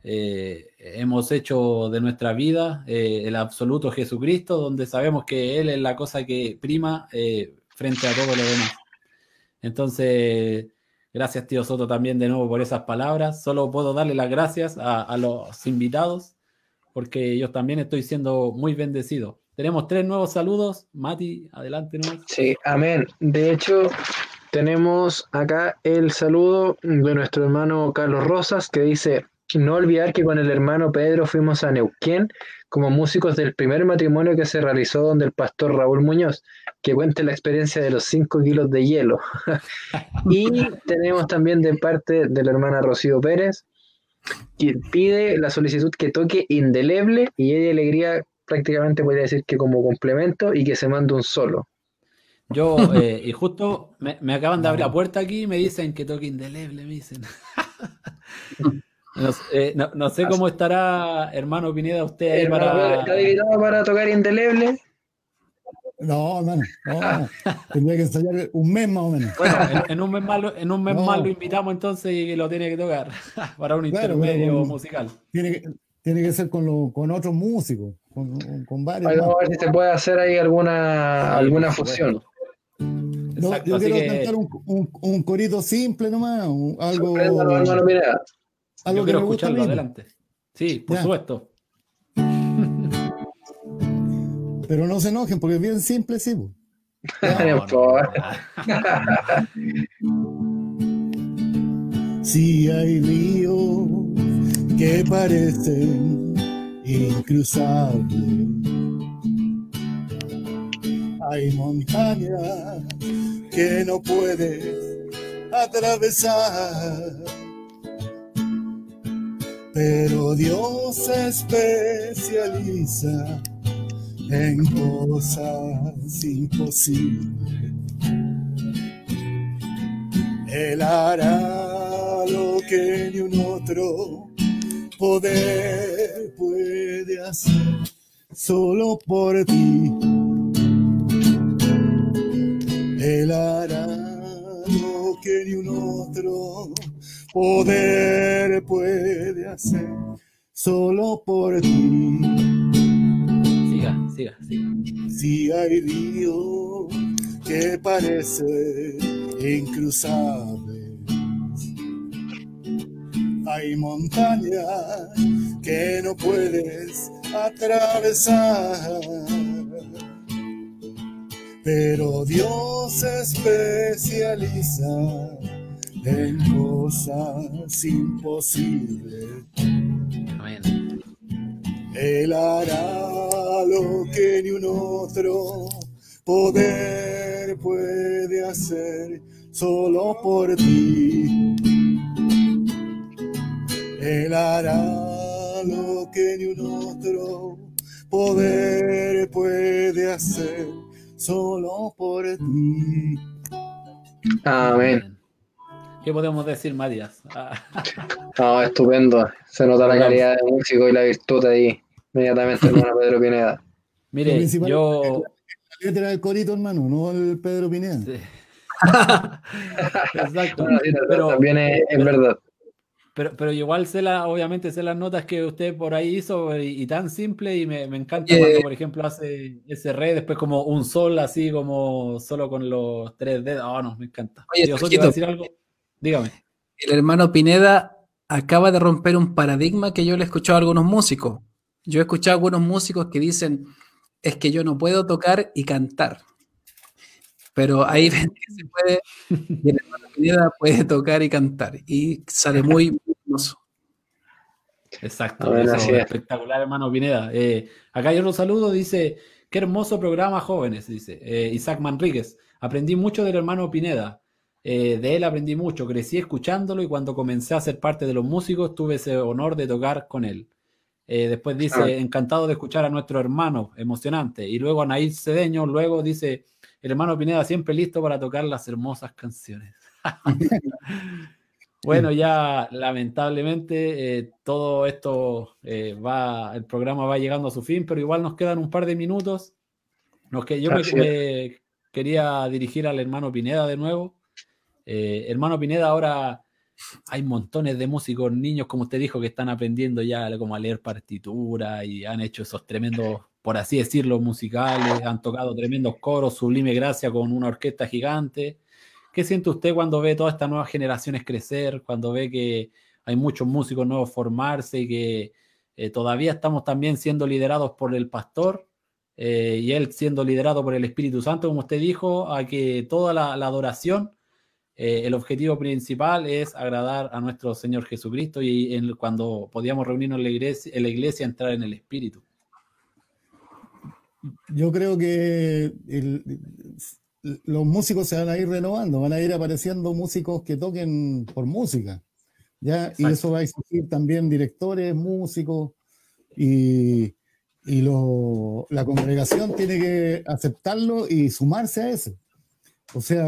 eh, hemos hecho de nuestra vida eh, el absoluto Jesucristo, donde sabemos que Él es la cosa que prima frente a todo lo demás. Entonces, gracias tío Soto también de nuevo por esas palabras. Solo puedo darle las gracias a, los invitados porque yo también estoy siendo muy bendecido. Tenemos tres nuevos saludos. Mati, adelante. ¿no? Sí, amén. De hecho, tenemos acá el saludo de nuestro hermano Carlos Rosas que dice, no olvidar que con el hermano Pedro fuimos a Neuquén como músicos del primer matrimonio que se realizó donde el pastor Raúl Muñoz, que cuente la experiencia de los 5 kilos de hielo. [LAUGHS] y tenemos también de parte de la hermana Rocío Pérez, que pide la solicitud que toque indeleble y ella alegría prácticamente podría decir que como complemento y que se mande un solo. Yo, eh, y justo me, acaban de abrir la puerta aquí y me dicen que toque indeleble, me dicen. [LAUGHS] Eh, no, sé cómo estará, hermano Pineda, usted ahí para. ¿Está dedicado para tocar indeleble? No, hermano, no. Tendría que ensayar un mes más o menos. Bueno, en, un mes más, lo, en un mes más lo invitamos entonces y lo tiene que tocar [LAUGHS] para un intermedio musical. Tiene que, tiene que ser con, lo, con otros músicos, con, con varios. Vamos a ver si se puede hacer ahí alguna, alguna fusión. No, yo quiero cantar un, un, un, corito simple nomás, algo. Algo que me gusta adelante. Sí, por supuesto. [LAUGHS] Pero no se enojen porque es bien simple, sí. [LAUGHS] [LAUGHS] si hay ríos que parecen incruzables, hay montañas que no puedes atravesar pero Dios se especializa en cosas imposibles. Él hará lo que ni un otro poder puede hacer solo por ti. Él hará lo que ni un otro poder puede hacer solo por ti. Siga, siga, siga. Si hay ríos que parecen incruzables, hay montañas que no puedes atravesar. Pero Dios se especializa en cosas imposibles. Amén. Él hará lo que ni un otro poder puede hacer solo por ti. Él hará lo que ni un otro poder puede hacer solo por ti. Amén. ¿Qué podemos decir, Matías? no, estupendo. Se nota la calidad de músico y la virtud ahí, inmediatamente, hermano Pedro Pineda. Mire, yo. La letra del corito, hermano, no el Pedro Pineda. [LAUGHS] Exacto. pero, también es, verdad. Pero, pero igual sé la, obviamente sé las notas que usted por ahí hizo y, tan simple y me, me encanta cuando, por ejemplo, hace ese re, después como un sol así como solo con los tres dedos. Oh, no, me encanta. Oye, a decir algo? Dígame. El hermano Pineda acaba de romper un paradigma que yo le he escuchado a algunos músicos. Yo he escuchado a algunos músicos que dicen, es que yo no puedo tocar y cantar. Pero ahí [LAUGHS] se puede, y el hermano Pineda puede tocar y cantar. Y sale muy hermoso. Exacto, espectacular, hermano Pineda. Eh, acá hay otro saludo, dice, qué hermoso programa, jóvenes, dice eh, Isaac Manríquez. Aprendí mucho del hermano Pineda. Eh, de él aprendí mucho, crecí escuchándolo y cuando comencé a ser parte de los músicos tuve ese honor de tocar con él. Después dice, encantado de escuchar a nuestro hermano, emocionante. Y luego Anaí Cedeño, luego dice, el hermano Pineda siempre listo para tocar las hermosas canciones. [LAUGHS] bueno, ya lamentablemente eh, todo esto va, el programa va llegando a su fin, pero igual nos quedan un par de minutos. Nos que, yo me, quería dirigir al hermano Pineda de nuevo. Eh, hermano Pineda, ahora hay montones de músicos, niños, como usted dijo, que están aprendiendo ya como a leer partitura y han hecho esos tremendos, por así decirlo, musicales, han tocado tremendos coros, sublime gracia con una orquesta gigante. ¿Qué siente usted cuando ve todas estas nuevas generaciones crecer, cuando ve que hay muchos músicos nuevos formarse y que eh, todavía estamos también siendo liderados por el pastor eh, y él siendo liderado por el Espíritu Santo, como usted dijo, a que toda la, adoración, eh, el objetivo principal es agradar a nuestro Señor Jesucristo y cuando podíamos reunirnos en la, iglesia, en la iglesia, entrar en el Espíritu. Yo creo que los músicos se van a ir renovando, van a ir apareciendo músicos que toquen por música. ¿ya? Y eso va a exigir también directores, músicos, y, y lo, la congregación tiene que aceptarlo y sumarse a eso. O sea,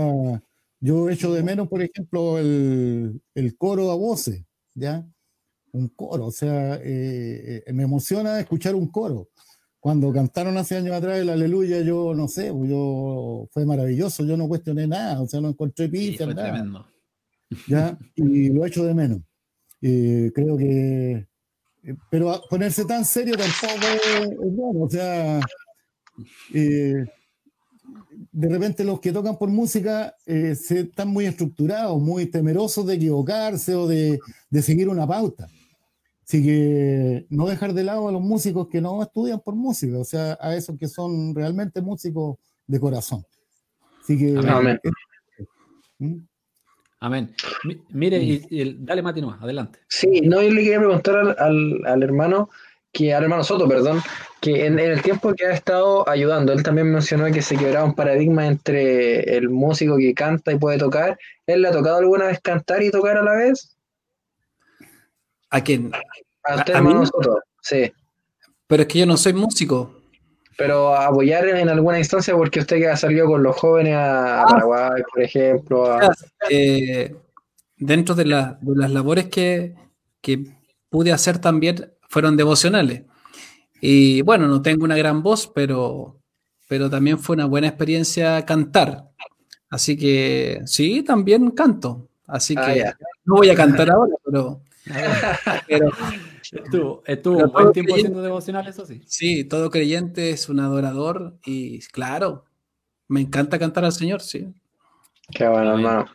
yo echo de menos, por ejemplo, el, el coro a voces, ¿ya? Un coro, o sea, eh, eh, me emociona escuchar un coro. Cuando cantaron hace años atrás el Aleluya, yo no sé, pues yo fue maravilloso, yo no cuestioné nada, o sea, no encontré pizza, sí, nada. ¿ya? Y lo echo de menos. Eh, creo que. Eh, pero ponerse tan serio tampoco es, bueno, o sea. Eh, de repente los que tocan por música se están muy estructurados, muy temerosos de equivocarse o de, de, seguir una pauta. Así que no dejar de lado a los músicos que no estudian por música, o sea, a esos que son realmente músicos de corazón. Así que. Amén. Amén. mire, y, dale Mati adelante. Sí, no, yo le quería preguntar al, al, hermano, que al hermano Soto, perdón, que en, el tiempo que ha estado ayudando, él también mencionó que se quebraba un paradigma entre el músico que canta y puede tocar. ¿Él le ha tocado alguna vez cantar y tocar a la vez? ¿A quién? A usted, hermano Soto, sí. Pero es que yo no soy músico pero apoyar en alguna instancia porque usted que ha salido con los jóvenes a, ah. Paraguay, por ejemplo. Eh, dentro de, las labores que, pude hacer también fueron devocionales. Y bueno, no tengo una gran voz, pero, pero también fue una buena experiencia cantar. Así que sí, también canto. Así ah, que no voy a cantar ahora, pero, [LAUGHS] pero Estuvo, estuvo un buen tiempo haciendo devocional, eso sí. Sí, todo creyente es un adorador y claro, me encanta cantar al Señor, sí. Qué bueno, hermano.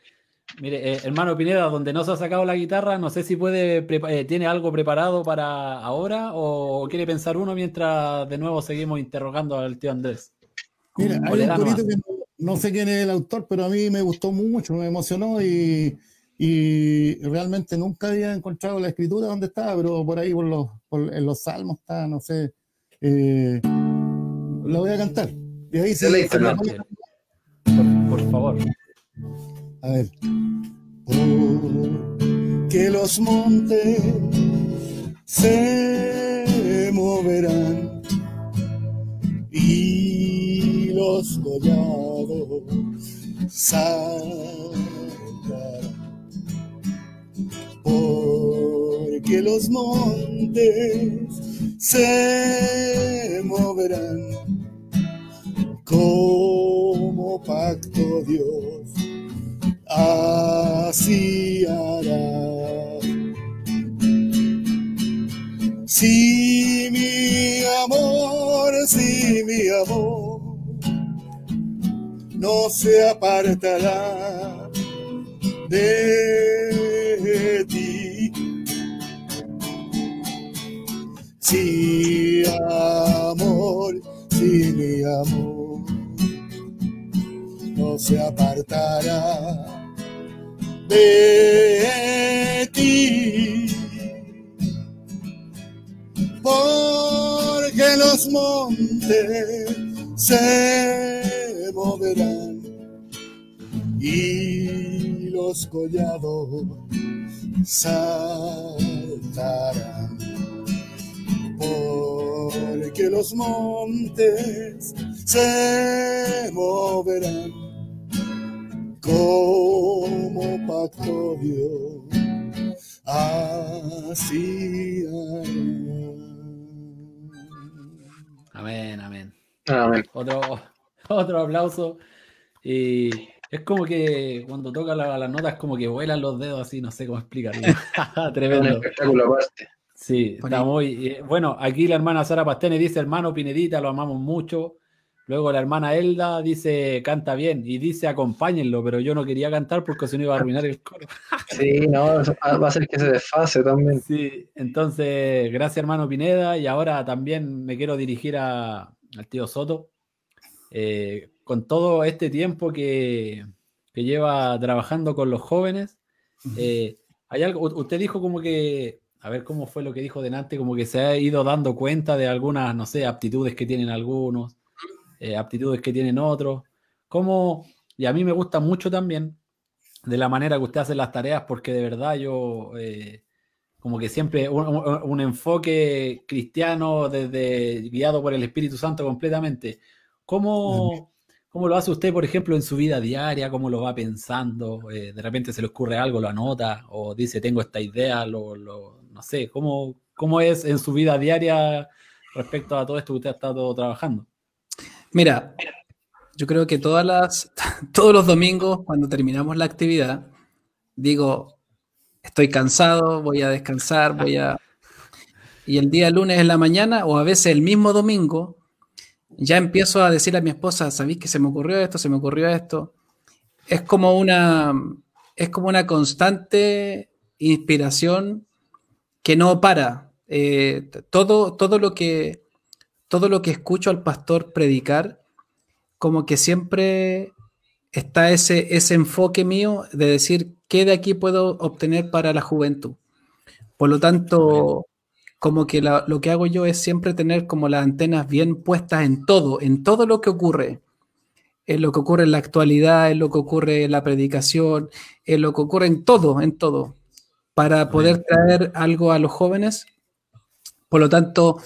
Mire, eh, hermano Pineda, donde no se ha sacado la guitarra, no sé si puede, eh, tiene algo preparado para ahora o quiere pensar uno mientras de nuevo seguimos interrogando al tío Andrés. Mira, hay un que no sé quién es el autor, pero a mí me gustó mucho, me emocionó y y realmente nunca había encontrado la escritura donde estaba, pero por ahí por los, en los salmos está, no sé. Eh, lo voy a cantar. Y ahí se le por, por favor. A ver. que los montes se moverán y los collados saldrán porque los montes se moverán como pacto Dios, así hará. Si mi amor, si mi amor no se apartará de Si amor, si mi amor no se apartará de ti. Porque los montes se moverán y los collados saltarán, porque los montes se moverán como pacto Dios, así Amén, amén. Amén. Otro, [LAUGHS] otro aplauso. Y es como que cuando toca las notas, como que vuelan los dedos así, no sé cómo explicarlo. [LAUGHS] Tremendo. Un espectáculo aparte. Sí, está muy. Eh, bueno, aquí la hermana Sara Pastene dice: hermano Pinedita, lo amamos mucho. Luego la hermana Elda dice, canta bien, y dice, acompáñenlo, pero yo no quería cantar porque si no iba a arruinar el coro. [LAUGHS] Sí, no, va a ser que se desfase también. Sí, entonces, gracias hermano Pineda, y ahora también me quiero dirigir a, al tío Soto. Eh, con todo este tiempo que, que, lleva trabajando con los jóvenes, eh, hay algo, usted dijo como que, a ver cómo fue lo que dijo delante, como que se ha ido dando cuenta de algunas, no sé, aptitudes que tienen algunos eh, aptitudes que tienen otros. Cómo, y a mí me gusta mucho también de la manera que usted hace las tareas, porque de verdad yo, eh, como que siempre un, enfoque cristiano desde guiado por el Espíritu Santo completamente. ¿Cómo, ¿Cómo, lo hace usted, por ejemplo, en su vida diaria? ¿Cómo lo va pensando? Eh, de repente se le ocurre algo, lo anota o dice, tengo esta idea, lo, no sé, ¿cómo, ¿cómo es en su vida diaria respecto a todo esto que usted ha estado trabajando? Mira, yo creo que todas las, [LAUGHS] todos los domingos, cuando terminamos la actividad, digo, estoy cansado, voy a descansar, voy a... [LAUGHS] Y el día lunes en la mañana, o a veces el mismo domingo, ya empiezo a decir a mi esposa, ¿sabéis que se me ocurrió esto? Se me ocurrió esto. Es como una, es como una constante inspiración que no para. Eh, todo, todo lo que todo lo que escucho al pastor predicar, como que siempre está ese, ese enfoque mío de decir qué de aquí puedo obtener para la juventud. Por lo tanto, como que lo que hago yo es siempre tener como las antenas bien puestas en todo, en todo lo que ocurre, en lo que ocurre en la actualidad, en lo que ocurre en la predicación, en lo que ocurre en todo, en todo, para poder traer algo a los jóvenes. Por lo tanto,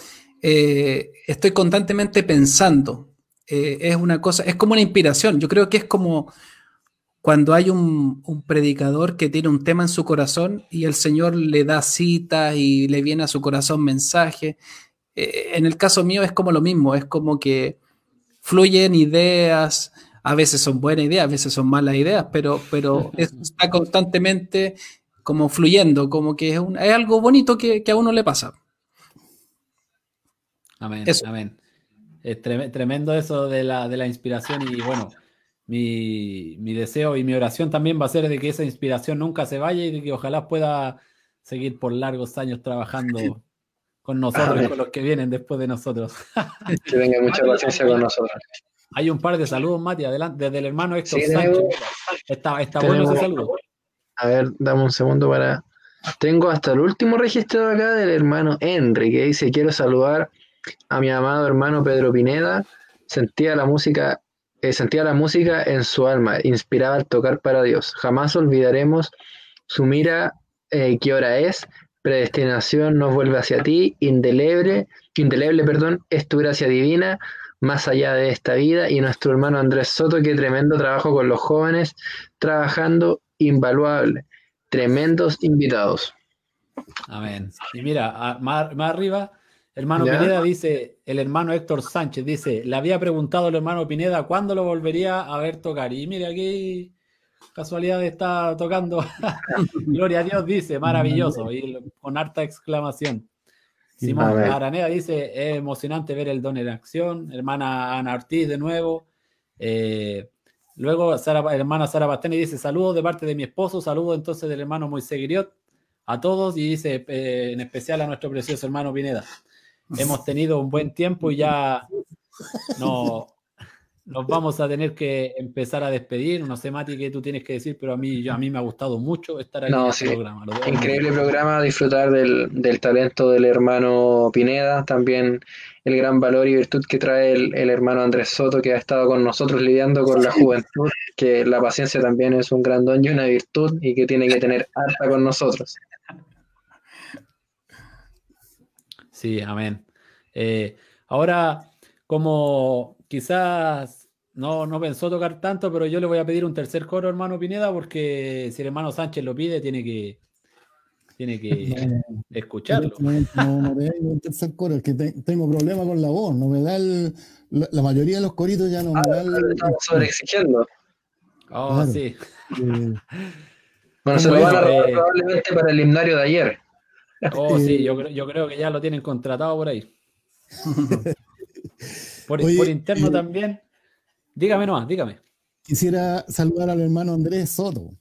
eh, estoy constantemente pensando. Eh, es una cosa, es como una inspiración. Yo creo que es como cuando hay un, predicador que tiene un tema en su corazón y el Señor le da citas y le viene a su corazón mensaje. Eh, en el caso mío es como lo mismo, es como que fluyen ideas, a veces son buenas ideas, a veces son malas ideas, pero, pero [LAUGHS] está constantemente como fluyendo, como que es, un, algo bonito que a uno le pasa. Amén, amén. Es tremendo eso de la, de la inspiración y bueno, mi, deseo y mi oración también va a ser de que esa inspiración nunca se vaya y de que ojalá pueda seguir por largos años trabajando [LAUGHS] con nosotros y con los que vienen después de nosotros. [LAUGHS] que venga mucha paciencia con nosotros. Hay un par de saludos, Mati, adelante, desde el hermano Héctor Sánchez. Está, está bueno ese saludo. A ver, dame un segundo para. Tengo hasta el último registrado acá del hermano Henry, que dice: Quiero saludar a mi amado hermano Pedro Pineda, sentía la música, sentía la música en su alma, inspiraba al tocar para Dios. Jamás olvidaremos su mira, eh, qué hora es, predestinación nos vuelve hacia ti, indeleble, indeleble, perdón, es tu gracia divina, más allá de esta vida, y nuestro hermano Andrés Soto, qué tremendo trabajo con los jóvenes, trabajando invaluable, tremendos invitados. Amén. Y mira, más arriba Hermano Pineda dice, el hermano Héctor Sánchez dice, le había preguntado al hermano Pineda cuándo lo volvería a ver tocar. Y mire, aquí casualidad está tocando. [LAUGHS] Gloria a Dios dice, maravilloso, y con harta exclamación. Simón Araneda dice, es emocionante ver el don en acción. Hermana Ana Ortiz de nuevo. Eh, luego, Sara, hermana Sara Basteni dice, saludos de parte de mi esposo, saludos entonces del hermano Moisés Griot a todos y dice eh, en especial a nuestro precioso hermano Pineda hemos tenido un buen tiempo y ya no, nos vamos a tener que empezar a despedir. No sé, Mati, qué tú tienes que decir, pero a mí, a mí me ha gustado mucho estar aquí en este programa. Increíble programa, disfrutar del, del, talento del hermano Pineda, también el gran valor y virtud que trae el, el, hermano Andrés Soto, que ha estado con nosotros lidiando con la juventud, que la paciencia también es un gran don y una virtud y que tiene que tener harta con nosotros. Sí, amén. Eh, ahora, como quizás no, no pensó tocar tanto, pero yo le voy a pedir un tercer coro, hermano Pineda, porque si el hermano Sánchez lo pide, tiene que, tiene que [LAUGHS] escucharlo. No, no, me da un tercer coro, es que tengo problemas con la voz, no me da el, la, mayoría de los coritos ya no me da el. Estamos sobreexigiendo. Oh, sí. Eh, bueno, se lo van a robar probablemente para el himnario de ayer. Oh, sí, yo, yo creo que ya lo tienen contratado por ahí. [LAUGHS] por, interno también. Dígame nomás, dígame. Quisiera saludar al hermano Andrés Soto.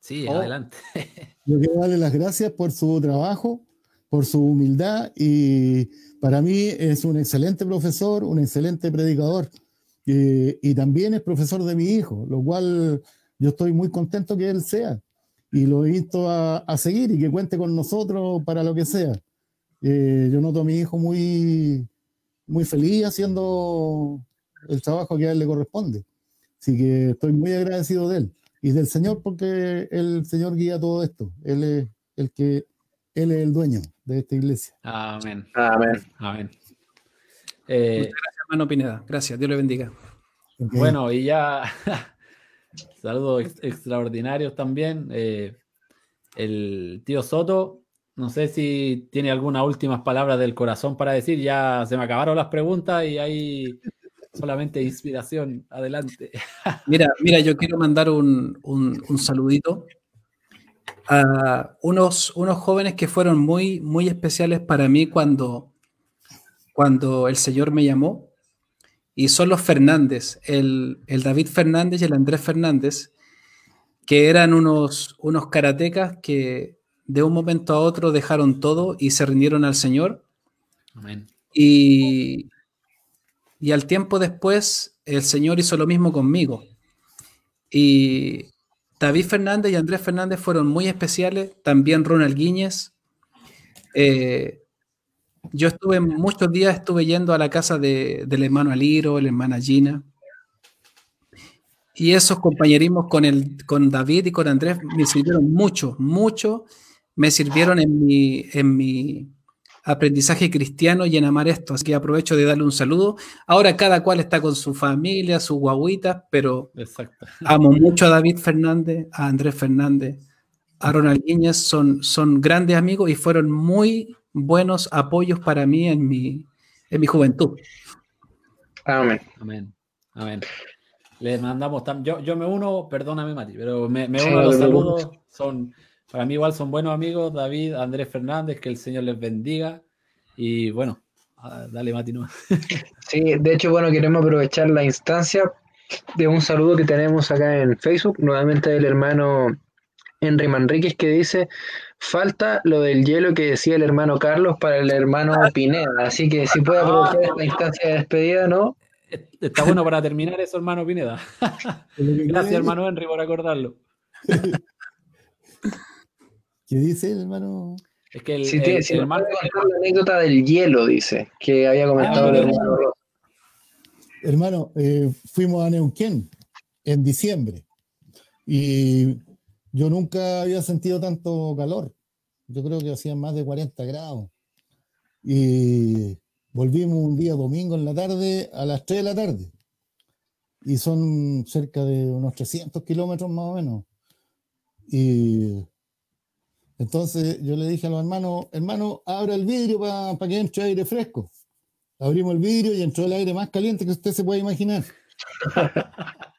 Sí, oh. adelante. [LAUGHS] Yo quiero darle las gracias por su trabajo, por su humildad y para mí es un excelente profesor, un excelente predicador y también es profesor de mi hijo, lo cual yo estoy muy contento que él sea y lo invito a, a seguir y que cuente con nosotros para lo que sea. Eh, yo noto a mi hijo muy, muy feliz haciendo el trabajo que a él le corresponde. Así que estoy muy agradecido de él y del Señor porque el Señor guía todo esto. Él es el que él es el dueño de esta iglesia. Amén. Amén. Amén. Eh, Muchas gracias, hermano Pineda. Gracias. Dios le bendiga. Bueno, y ya [LAUGHS] saludos extraordinarios también. Eh, el tío Soto, no sé si tiene algunas últimas palabras del corazón para decir. Ya se me acabaron las preguntas y hay solamente inspiración. Adelante. [LAUGHS] Mira, mira, yo quiero mandar un, un, saludito a unos, unos jóvenes que fueron muy, muy especiales para mí cuando, cuando el Señor me llamó. Y son los Fernández, el, el David Fernández y el Andrés Fernández, que eran unos, unos karatecas que de un momento a otro dejaron todo y se rindieron al Señor. Amén. Y, y al tiempo después, el Señor hizo lo mismo conmigo. Y David Fernández y Andrés Fernández fueron muy especiales, también Ronald Guíñez. Eh, yo estuve muchos días, estuve yendo a la casa de, del hermano Aliro, la hermana Gina. Y esos compañerismos con, el, con David y con Andrés me sirvieron mucho, mucho. Me sirvieron en mi, en mi, aprendizaje cristiano y en amar esto. Así que aprovecho de darle un saludo. Ahora cada cual está con su familia, su guaguitas, pero amo mucho a David Fernández, a Andrés Fernández, a Ronald Guiñez. Son, son grandes amigos y fueron muy buenos apoyos para mí en mi, en mi juventud. Amén. Amén. Amén. Le mandamos, yo, yo me uno, perdóname Mati, pero me, uno a los saludos. Son para mí igual son buenos amigos, David, Andrés Fernández, que el Señor les bendiga. Y bueno, dale Mati [LAUGHS] Sí, de hecho, bueno, queremos aprovechar la instancia de un saludo que tenemos acá en Facebook, nuevamente del hermano Henry Manríquez, que dice, falta lo del hielo que decía el hermano Carlos para el hermano Pineda, así que si puede aprovechar esta instancia de despedida, ¿no? Está bueno para terminar eso, hermano Pineda. [LAUGHS] Gracias, hermano Henry, por acordarlo. [LAUGHS] ¿Qué dice el hermano? Es que el, si hermano... la anécdota del hielo, dice, que había comentado ah, el hermano Hermano, eh, fuimos a Neuquén en diciembre y yo nunca había sentido tanto calor. Yo creo que hacían más de 40 grados. Y volvimos un día domingo en la tarde a las 3 de la tarde. Y son cerca de unos 300 kilómetros más o menos. Y entonces yo le dije a los hermanos, hermano, abra el vidrio para que entre aire fresco. Abrimos el vidrio y entró el aire más caliente que usted se puede imaginar. [LAUGHS]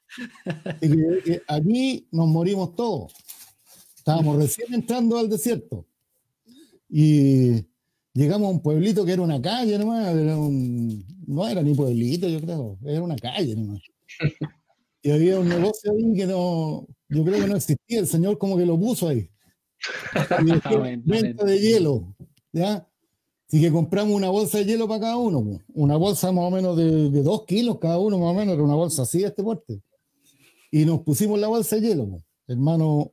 y aquí nos morimos todos. Estábamos recién entrando al desierto. Y llegamos a un pueblito que era una calle nomás, no era ni pueblito, yo creo, era una calle nomás. Y había un negocio ahí que no, yo creo que no existía, el Señor como que lo puso ahí. [LAUGHS] venta de hielo, ¿ya? Así que compramos una bolsa de hielo para cada uno, una bolsa más o menos de, dos kilos cada uno, más o menos, era una bolsa así de este porte. Y nos pusimos la bolsa de hielo, hermano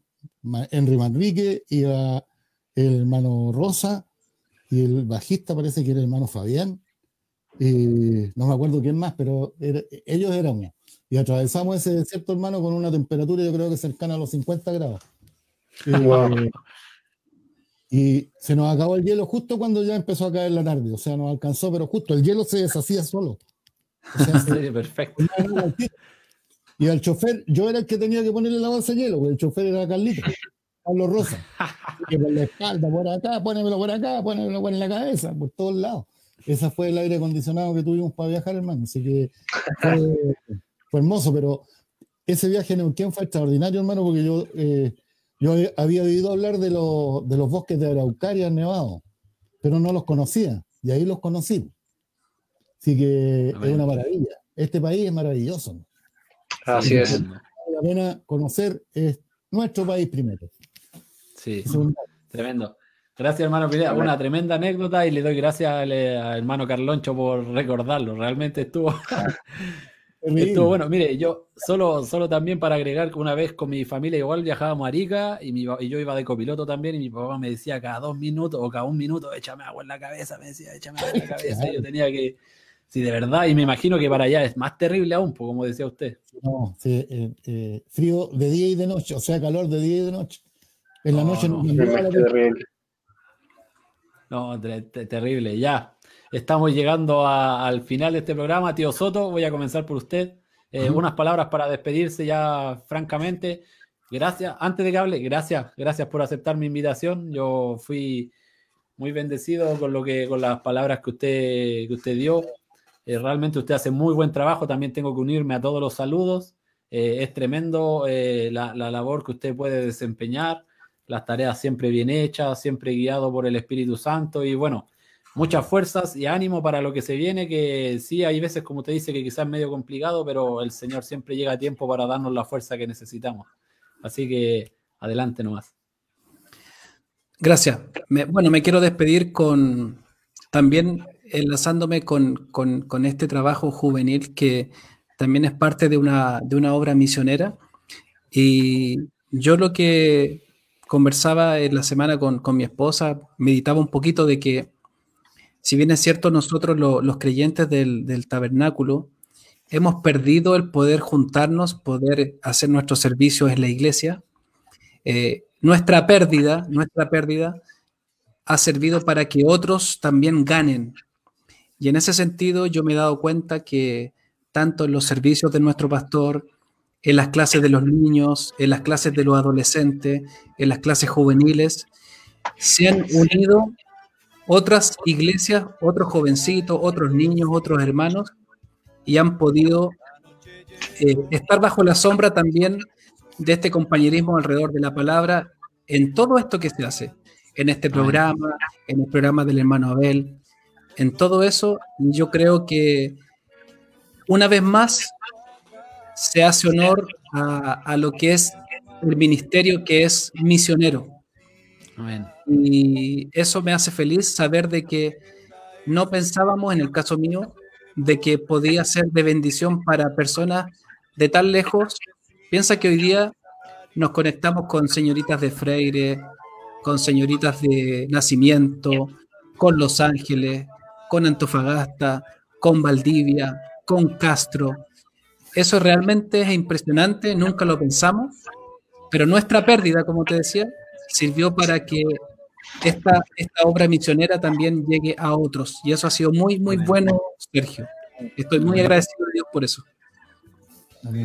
Henry Manrique, iba el hermano Rosa, y el bajista parece que era el hermano Fabián, no me acuerdo quién más, pero ellos éramos. Y atravesamos ese desierto, hermano, con una temperatura yo creo que cercana a los 50 grados. [LAUGHS] Y se nos acabó el hielo justo cuando ya empezó a caer la tarde. O sea, nos alcanzó, pero justo el hielo se deshacía solo. [LAUGHS] perfecto. [LAUGHS] Y al chofer, yo era el que tenía que ponerle la bolsa de hielo, porque el chofer era Carlito, [LAUGHS] Carlos Rosa. Que por la espalda, por acá, ponémelo por acá, ponémelo por la cabeza, por todos lados. Ese fue el aire acondicionado que tuvimos para viajar, hermano. Así que [LAUGHS] fue, hermoso, pero ese viaje en Neuquén fue extraordinario, hermano, porque yo eh, yo había oído hablar de, de los bosques de Araucaria Nevado, pero no los conocía, y ahí los conocí. Así que es una maravilla. Este país es maravilloso. Así es. Vale la pena conocer es nuestro país primero. Sí, tremendo. Gracias, hermano Pineda. Una tremenda anécdota y le doy gracias al, hermano Carloncho por recordarlo. Realmente estuvo, [LAUGHS] estuvo bueno. Mire, yo solo, solo también para agregar que una vez con mi familia igual viajábamos a Arica y, y yo iba de copiloto también y mi papá me decía cada dos minutos o cada un minuto, échame agua en la cabeza, me decía, échame agua en la [LAUGHS] cabeza. Y yo tenía que, sí, de verdad, y me imagino que para allá es más terrible aún, como decía usted. No, sí, eh, eh, frío de día y de noche, o sea, calor de día y de noche. En la noche no, no, terrible. Ya, estamos llegando al final de este programa. Tío Soto, voy a comenzar por usted. Eh, unas palabras para despedirse ya francamente. Gracias, antes de que hable, gracias, gracias por aceptar mi invitación. Yo fui muy bendecido con lo que, con las palabras que usted, que usted dio. Eh, realmente usted hace muy buen trabajo. También tengo que unirme a todos los saludos. Eh, es tremendo la, la, labor que usted puede desempeñar las tareas siempre bien hechas, siempre guiado por el Espíritu Santo y bueno, muchas fuerzas y ánimo para lo que se viene, que sí hay veces, como te dice, que quizás es medio complicado, pero el Señor siempre llega a tiempo para darnos la fuerza que necesitamos. Así que adelante nomás. Gracias. bueno, me quiero despedir con también enlazándome con, con, este trabajo juvenil que también es parte de una, de una obra misionera. Y yo lo que conversaba en la semana con, mi esposa, meditaba un poquito de que, si bien es cierto, nosotros los creyentes del, tabernáculo hemos perdido el poder juntarnos, poder hacer nuestros servicios en la iglesia, eh, nuestra pérdida, nuestra pérdida ha servido para que otros también ganen. Y en ese sentido yo me he dado cuenta que tanto en los servicios de nuestro pastor, en las clases de los niños, en las clases de los adolescentes, en las clases juveniles, se han unido otras iglesias, otros jovencitos, otros niños, otros hermanos, y han podido eh, estar bajo la sombra también de este compañerismo alrededor de la palabra en todo esto que se hace, en este programa, en el programa del hermano Abel, en todo eso, yo creo que una vez más se hace honor a, lo que es el ministerio que es misionero. Y eso me hace feliz saber de que no pensábamos, en el caso mío, de que podía ser de bendición para personas de tan lejos. Piensa que hoy día nos conectamos con señoritas de Freire, con señoritas de Nacimiento, con Los Ángeles, con Antofagasta, con Valdivia, con Castro, eso realmente es impresionante, nunca lo pensamos, pero nuestra pérdida, como te decía, sirvió para que esta, esta obra misionera también llegue a otros. Y eso ha sido muy, muy bueno, Sergio. Estoy muy agradecido a Dios por eso.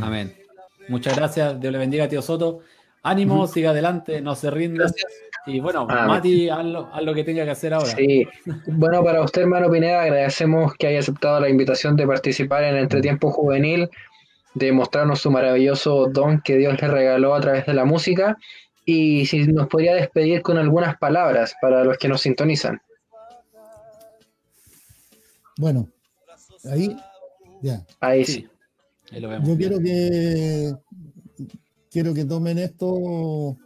Amén. Muchas gracias. Dios le bendiga, tío Soto. Ánimo, siga adelante, no se rinda. Y bueno, Mati, haz lo, que tenga que hacer ahora. Sí. Bueno, para usted, hermano Pineda, agradecemos que haya aceptado la invitación de participar en el Entretiempo Juvenil de mostrarnos su maravilloso don que Dios le regaló a través de la música y si nos podría despedir con algunas palabras para los que nos sintonizan. Bueno, ahí, ya. Ahí sí. Yo quiero que quiero que tomen esto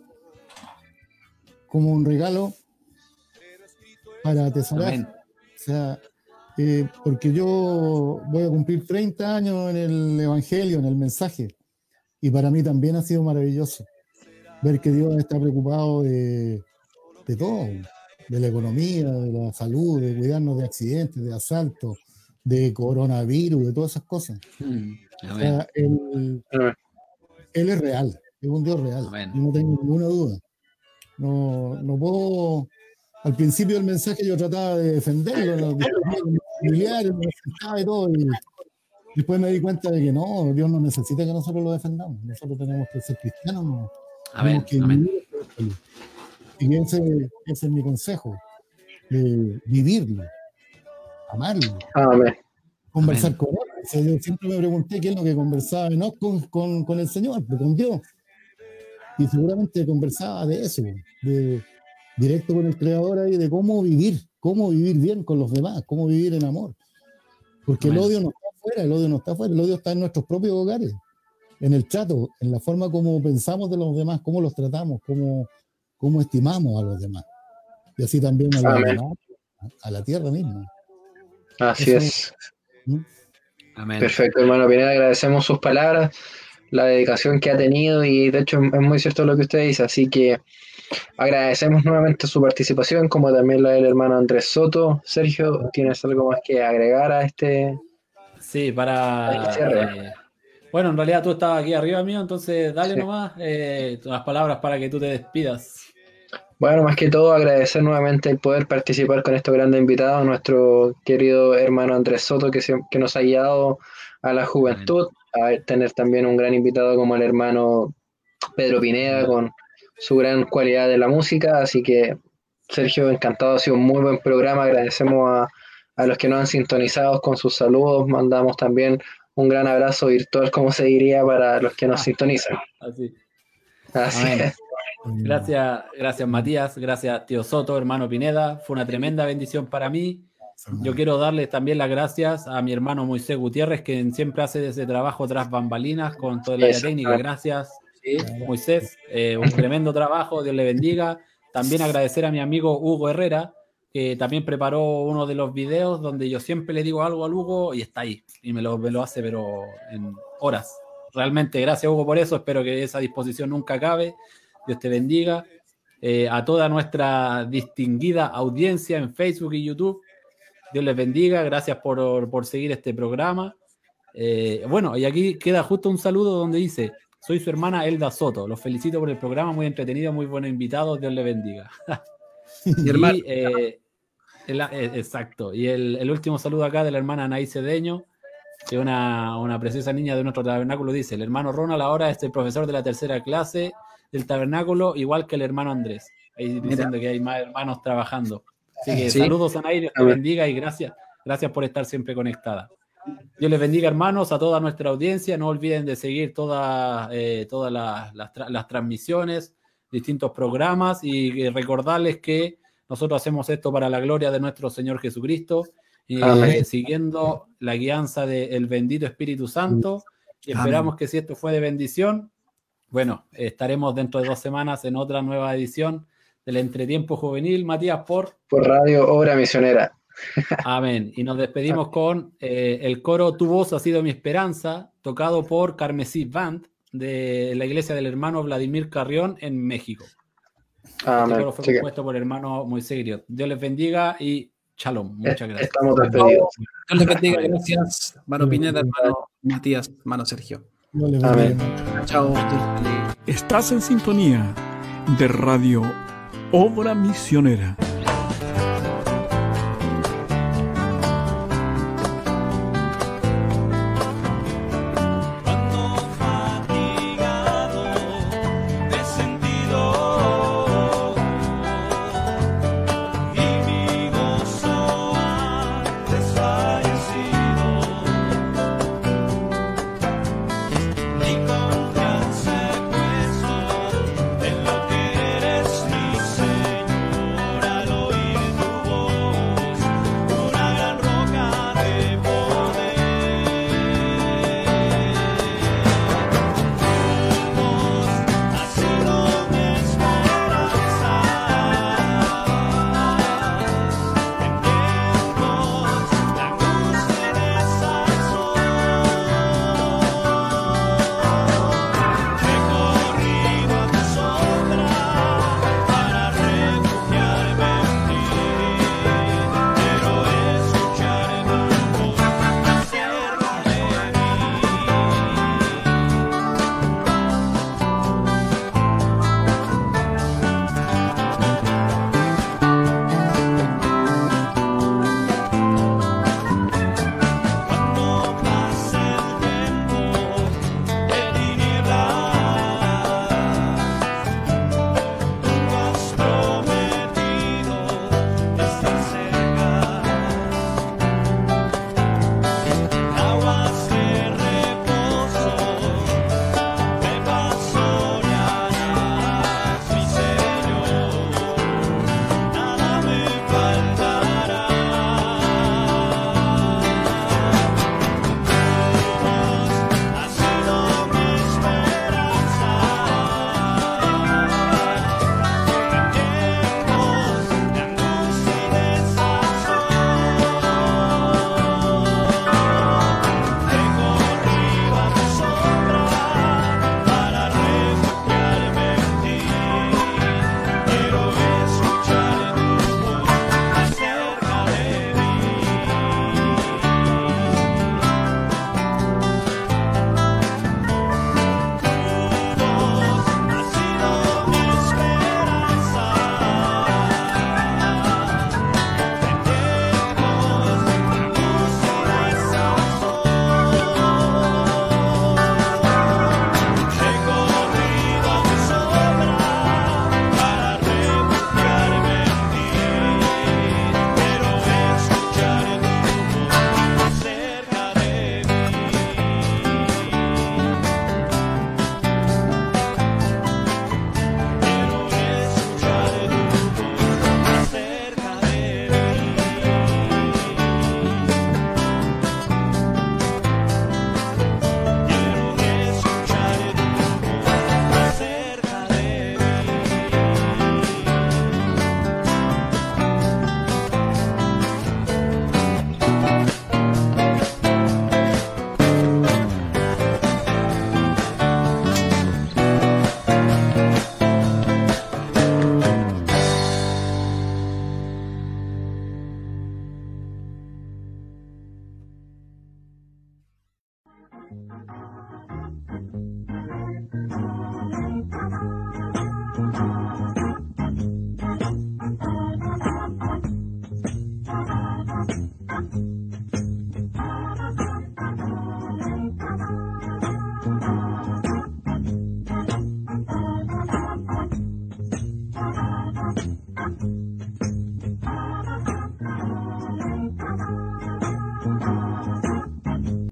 como un regalo para atesorar. O sea, eh, porque yo voy a cumplir 30 años en el Evangelio, en el mensaje, y para mí también ha sido maravilloso ver que Dios está preocupado de, todo, de la economía, de la salud, de cuidarnos de accidentes, de asaltos, de coronavirus, de todas esas cosas. Mm, él, es real, es un Dios real, no tengo ninguna duda. No, no puedo al principio del mensaje yo trataba de defenderlo, familiares, y todo, y después me di cuenta de que no, Dios no necesita que nosotros lo defendamos, nosotros tenemos que ser cristianos, no, amén, que Y ese, ese, es mi consejo, eh, vivirlo, amarlo, conversar con él. yo siempre me pregunté qué es lo que conversaba, no con, con, con el Señor, pero con Dios. Y seguramente conversaba de eso, de directo con el creador ahí de cómo vivir, cómo vivir bien con los demás, cómo vivir en amor. Porque el odio no está afuera, el odio no está afuera, el odio está en nuestros propios hogares, en el trato, en la forma como pensamos de los demás, cómo los tratamos, cómo, cómo estimamos a los demás. Y así también a, la, tierra misma. Así es. Perfecto, hermano Pineda, agradecemos sus palabras, la dedicación que ha tenido y de hecho es muy cierto lo que usted dice, así que agradecemos nuevamente su participación, como también la del hermano Andrés Soto. Sergio, ¿tienes algo más que agregar a este? Sí, para... Eh, bueno, en realidad tú estabas aquí arriba mío, entonces dale nomás eh, las palabras para que tú te despidas. Bueno, más que todo agradecer nuevamente el poder participar con estos grandes invitados, nuestro querido hermano Andrés Soto que, que nos ha guiado a la juventud, a tener también un gran invitado como el hermano Pedro Pineda con su gran cualidad de la música, así que Sergio, encantado, ha sido un muy buen programa, agradecemos a, a los que nos han sintonizado con sus saludos, mandamos también un gran abrazo virtual, como se diría, para los que nos ah, sintonizan. Así. Así es. Gracias, gracias Matías, gracias tío Soto, hermano Pineda, fue una tremenda bendición para mí. Yo quiero darle también las gracias a mi hermano Moisés Gutiérrez, que siempre hace ese trabajo tras bambalinas con toda la técnica. Gracias, Moisés, eh, un tremendo trabajo, Dios le bendiga. También agradecer a mi amigo Hugo Herrera, que también preparó uno de los videos donde yo siempre le digo algo al Hugo y está ahí, y me lo, me lo hace, pero en horas. Realmente, gracias Hugo por eso, espero que esa disposición nunca acabe. Dios te bendiga. Eh, a toda nuestra distinguida audiencia en Facebook y YouTube. Dios les bendiga. Gracias por, seguir este programa. Eh, bueno, y aquí queda justo un saludo donde dice, soy su hermana Elda Soto. Los felicito por el programa, muy entretenido, muy buenos invitados. Dios les bendiga. [LAUGHS] y, eh, exacto. Y el, último saludo acá de la hermana Anaí Cedeño, que es una, una preciosa niña de nuestro tabernáculo, dice, el hermano Ronald ahora es el profesor de la tercera clase del tabernáculo, igual que el hermano Andrés. Ahí diciendo que hay más hermanos trabajando. Así que saludos a Nair, que bendiga y gracias, gracias por estar siempre conectada. Dios les bendiga, hermanos, a toda nuestra audiencia. No olviden de seguir todas eh, todas las, transmisiones, distintos programas y recordarles que nosotros hacemos esto para la gloria de nuestro Señor Jesucristo, y eh, siguiendo la guianza del bendito Espíritu Santo. Y esperamos que si esto fue de bendición, bueno, estaremos dentro de dos semanas en otra nueva edición del Entretiempo Juvenil. Matías, por... Por Radio Obra Misionera. [LAUGHS] Amén. Y nos despedimos con eh, el coro Tu voz ha sido mi esperanza, tocado por Carmesí Band de la iglesia del hermano Vladimir Carrión en México. Este Amén. Este coro fue compuesto por el hermano Moisés Griot. Dios les bendiga y shalom. Muchas gracias. Estamos despedidos. Dios les bendiga. Gracias, mano Pineda, hermano Matías, mano Sergio. Amén. Chao. Estás en sintonía de Radio Obra Misionera.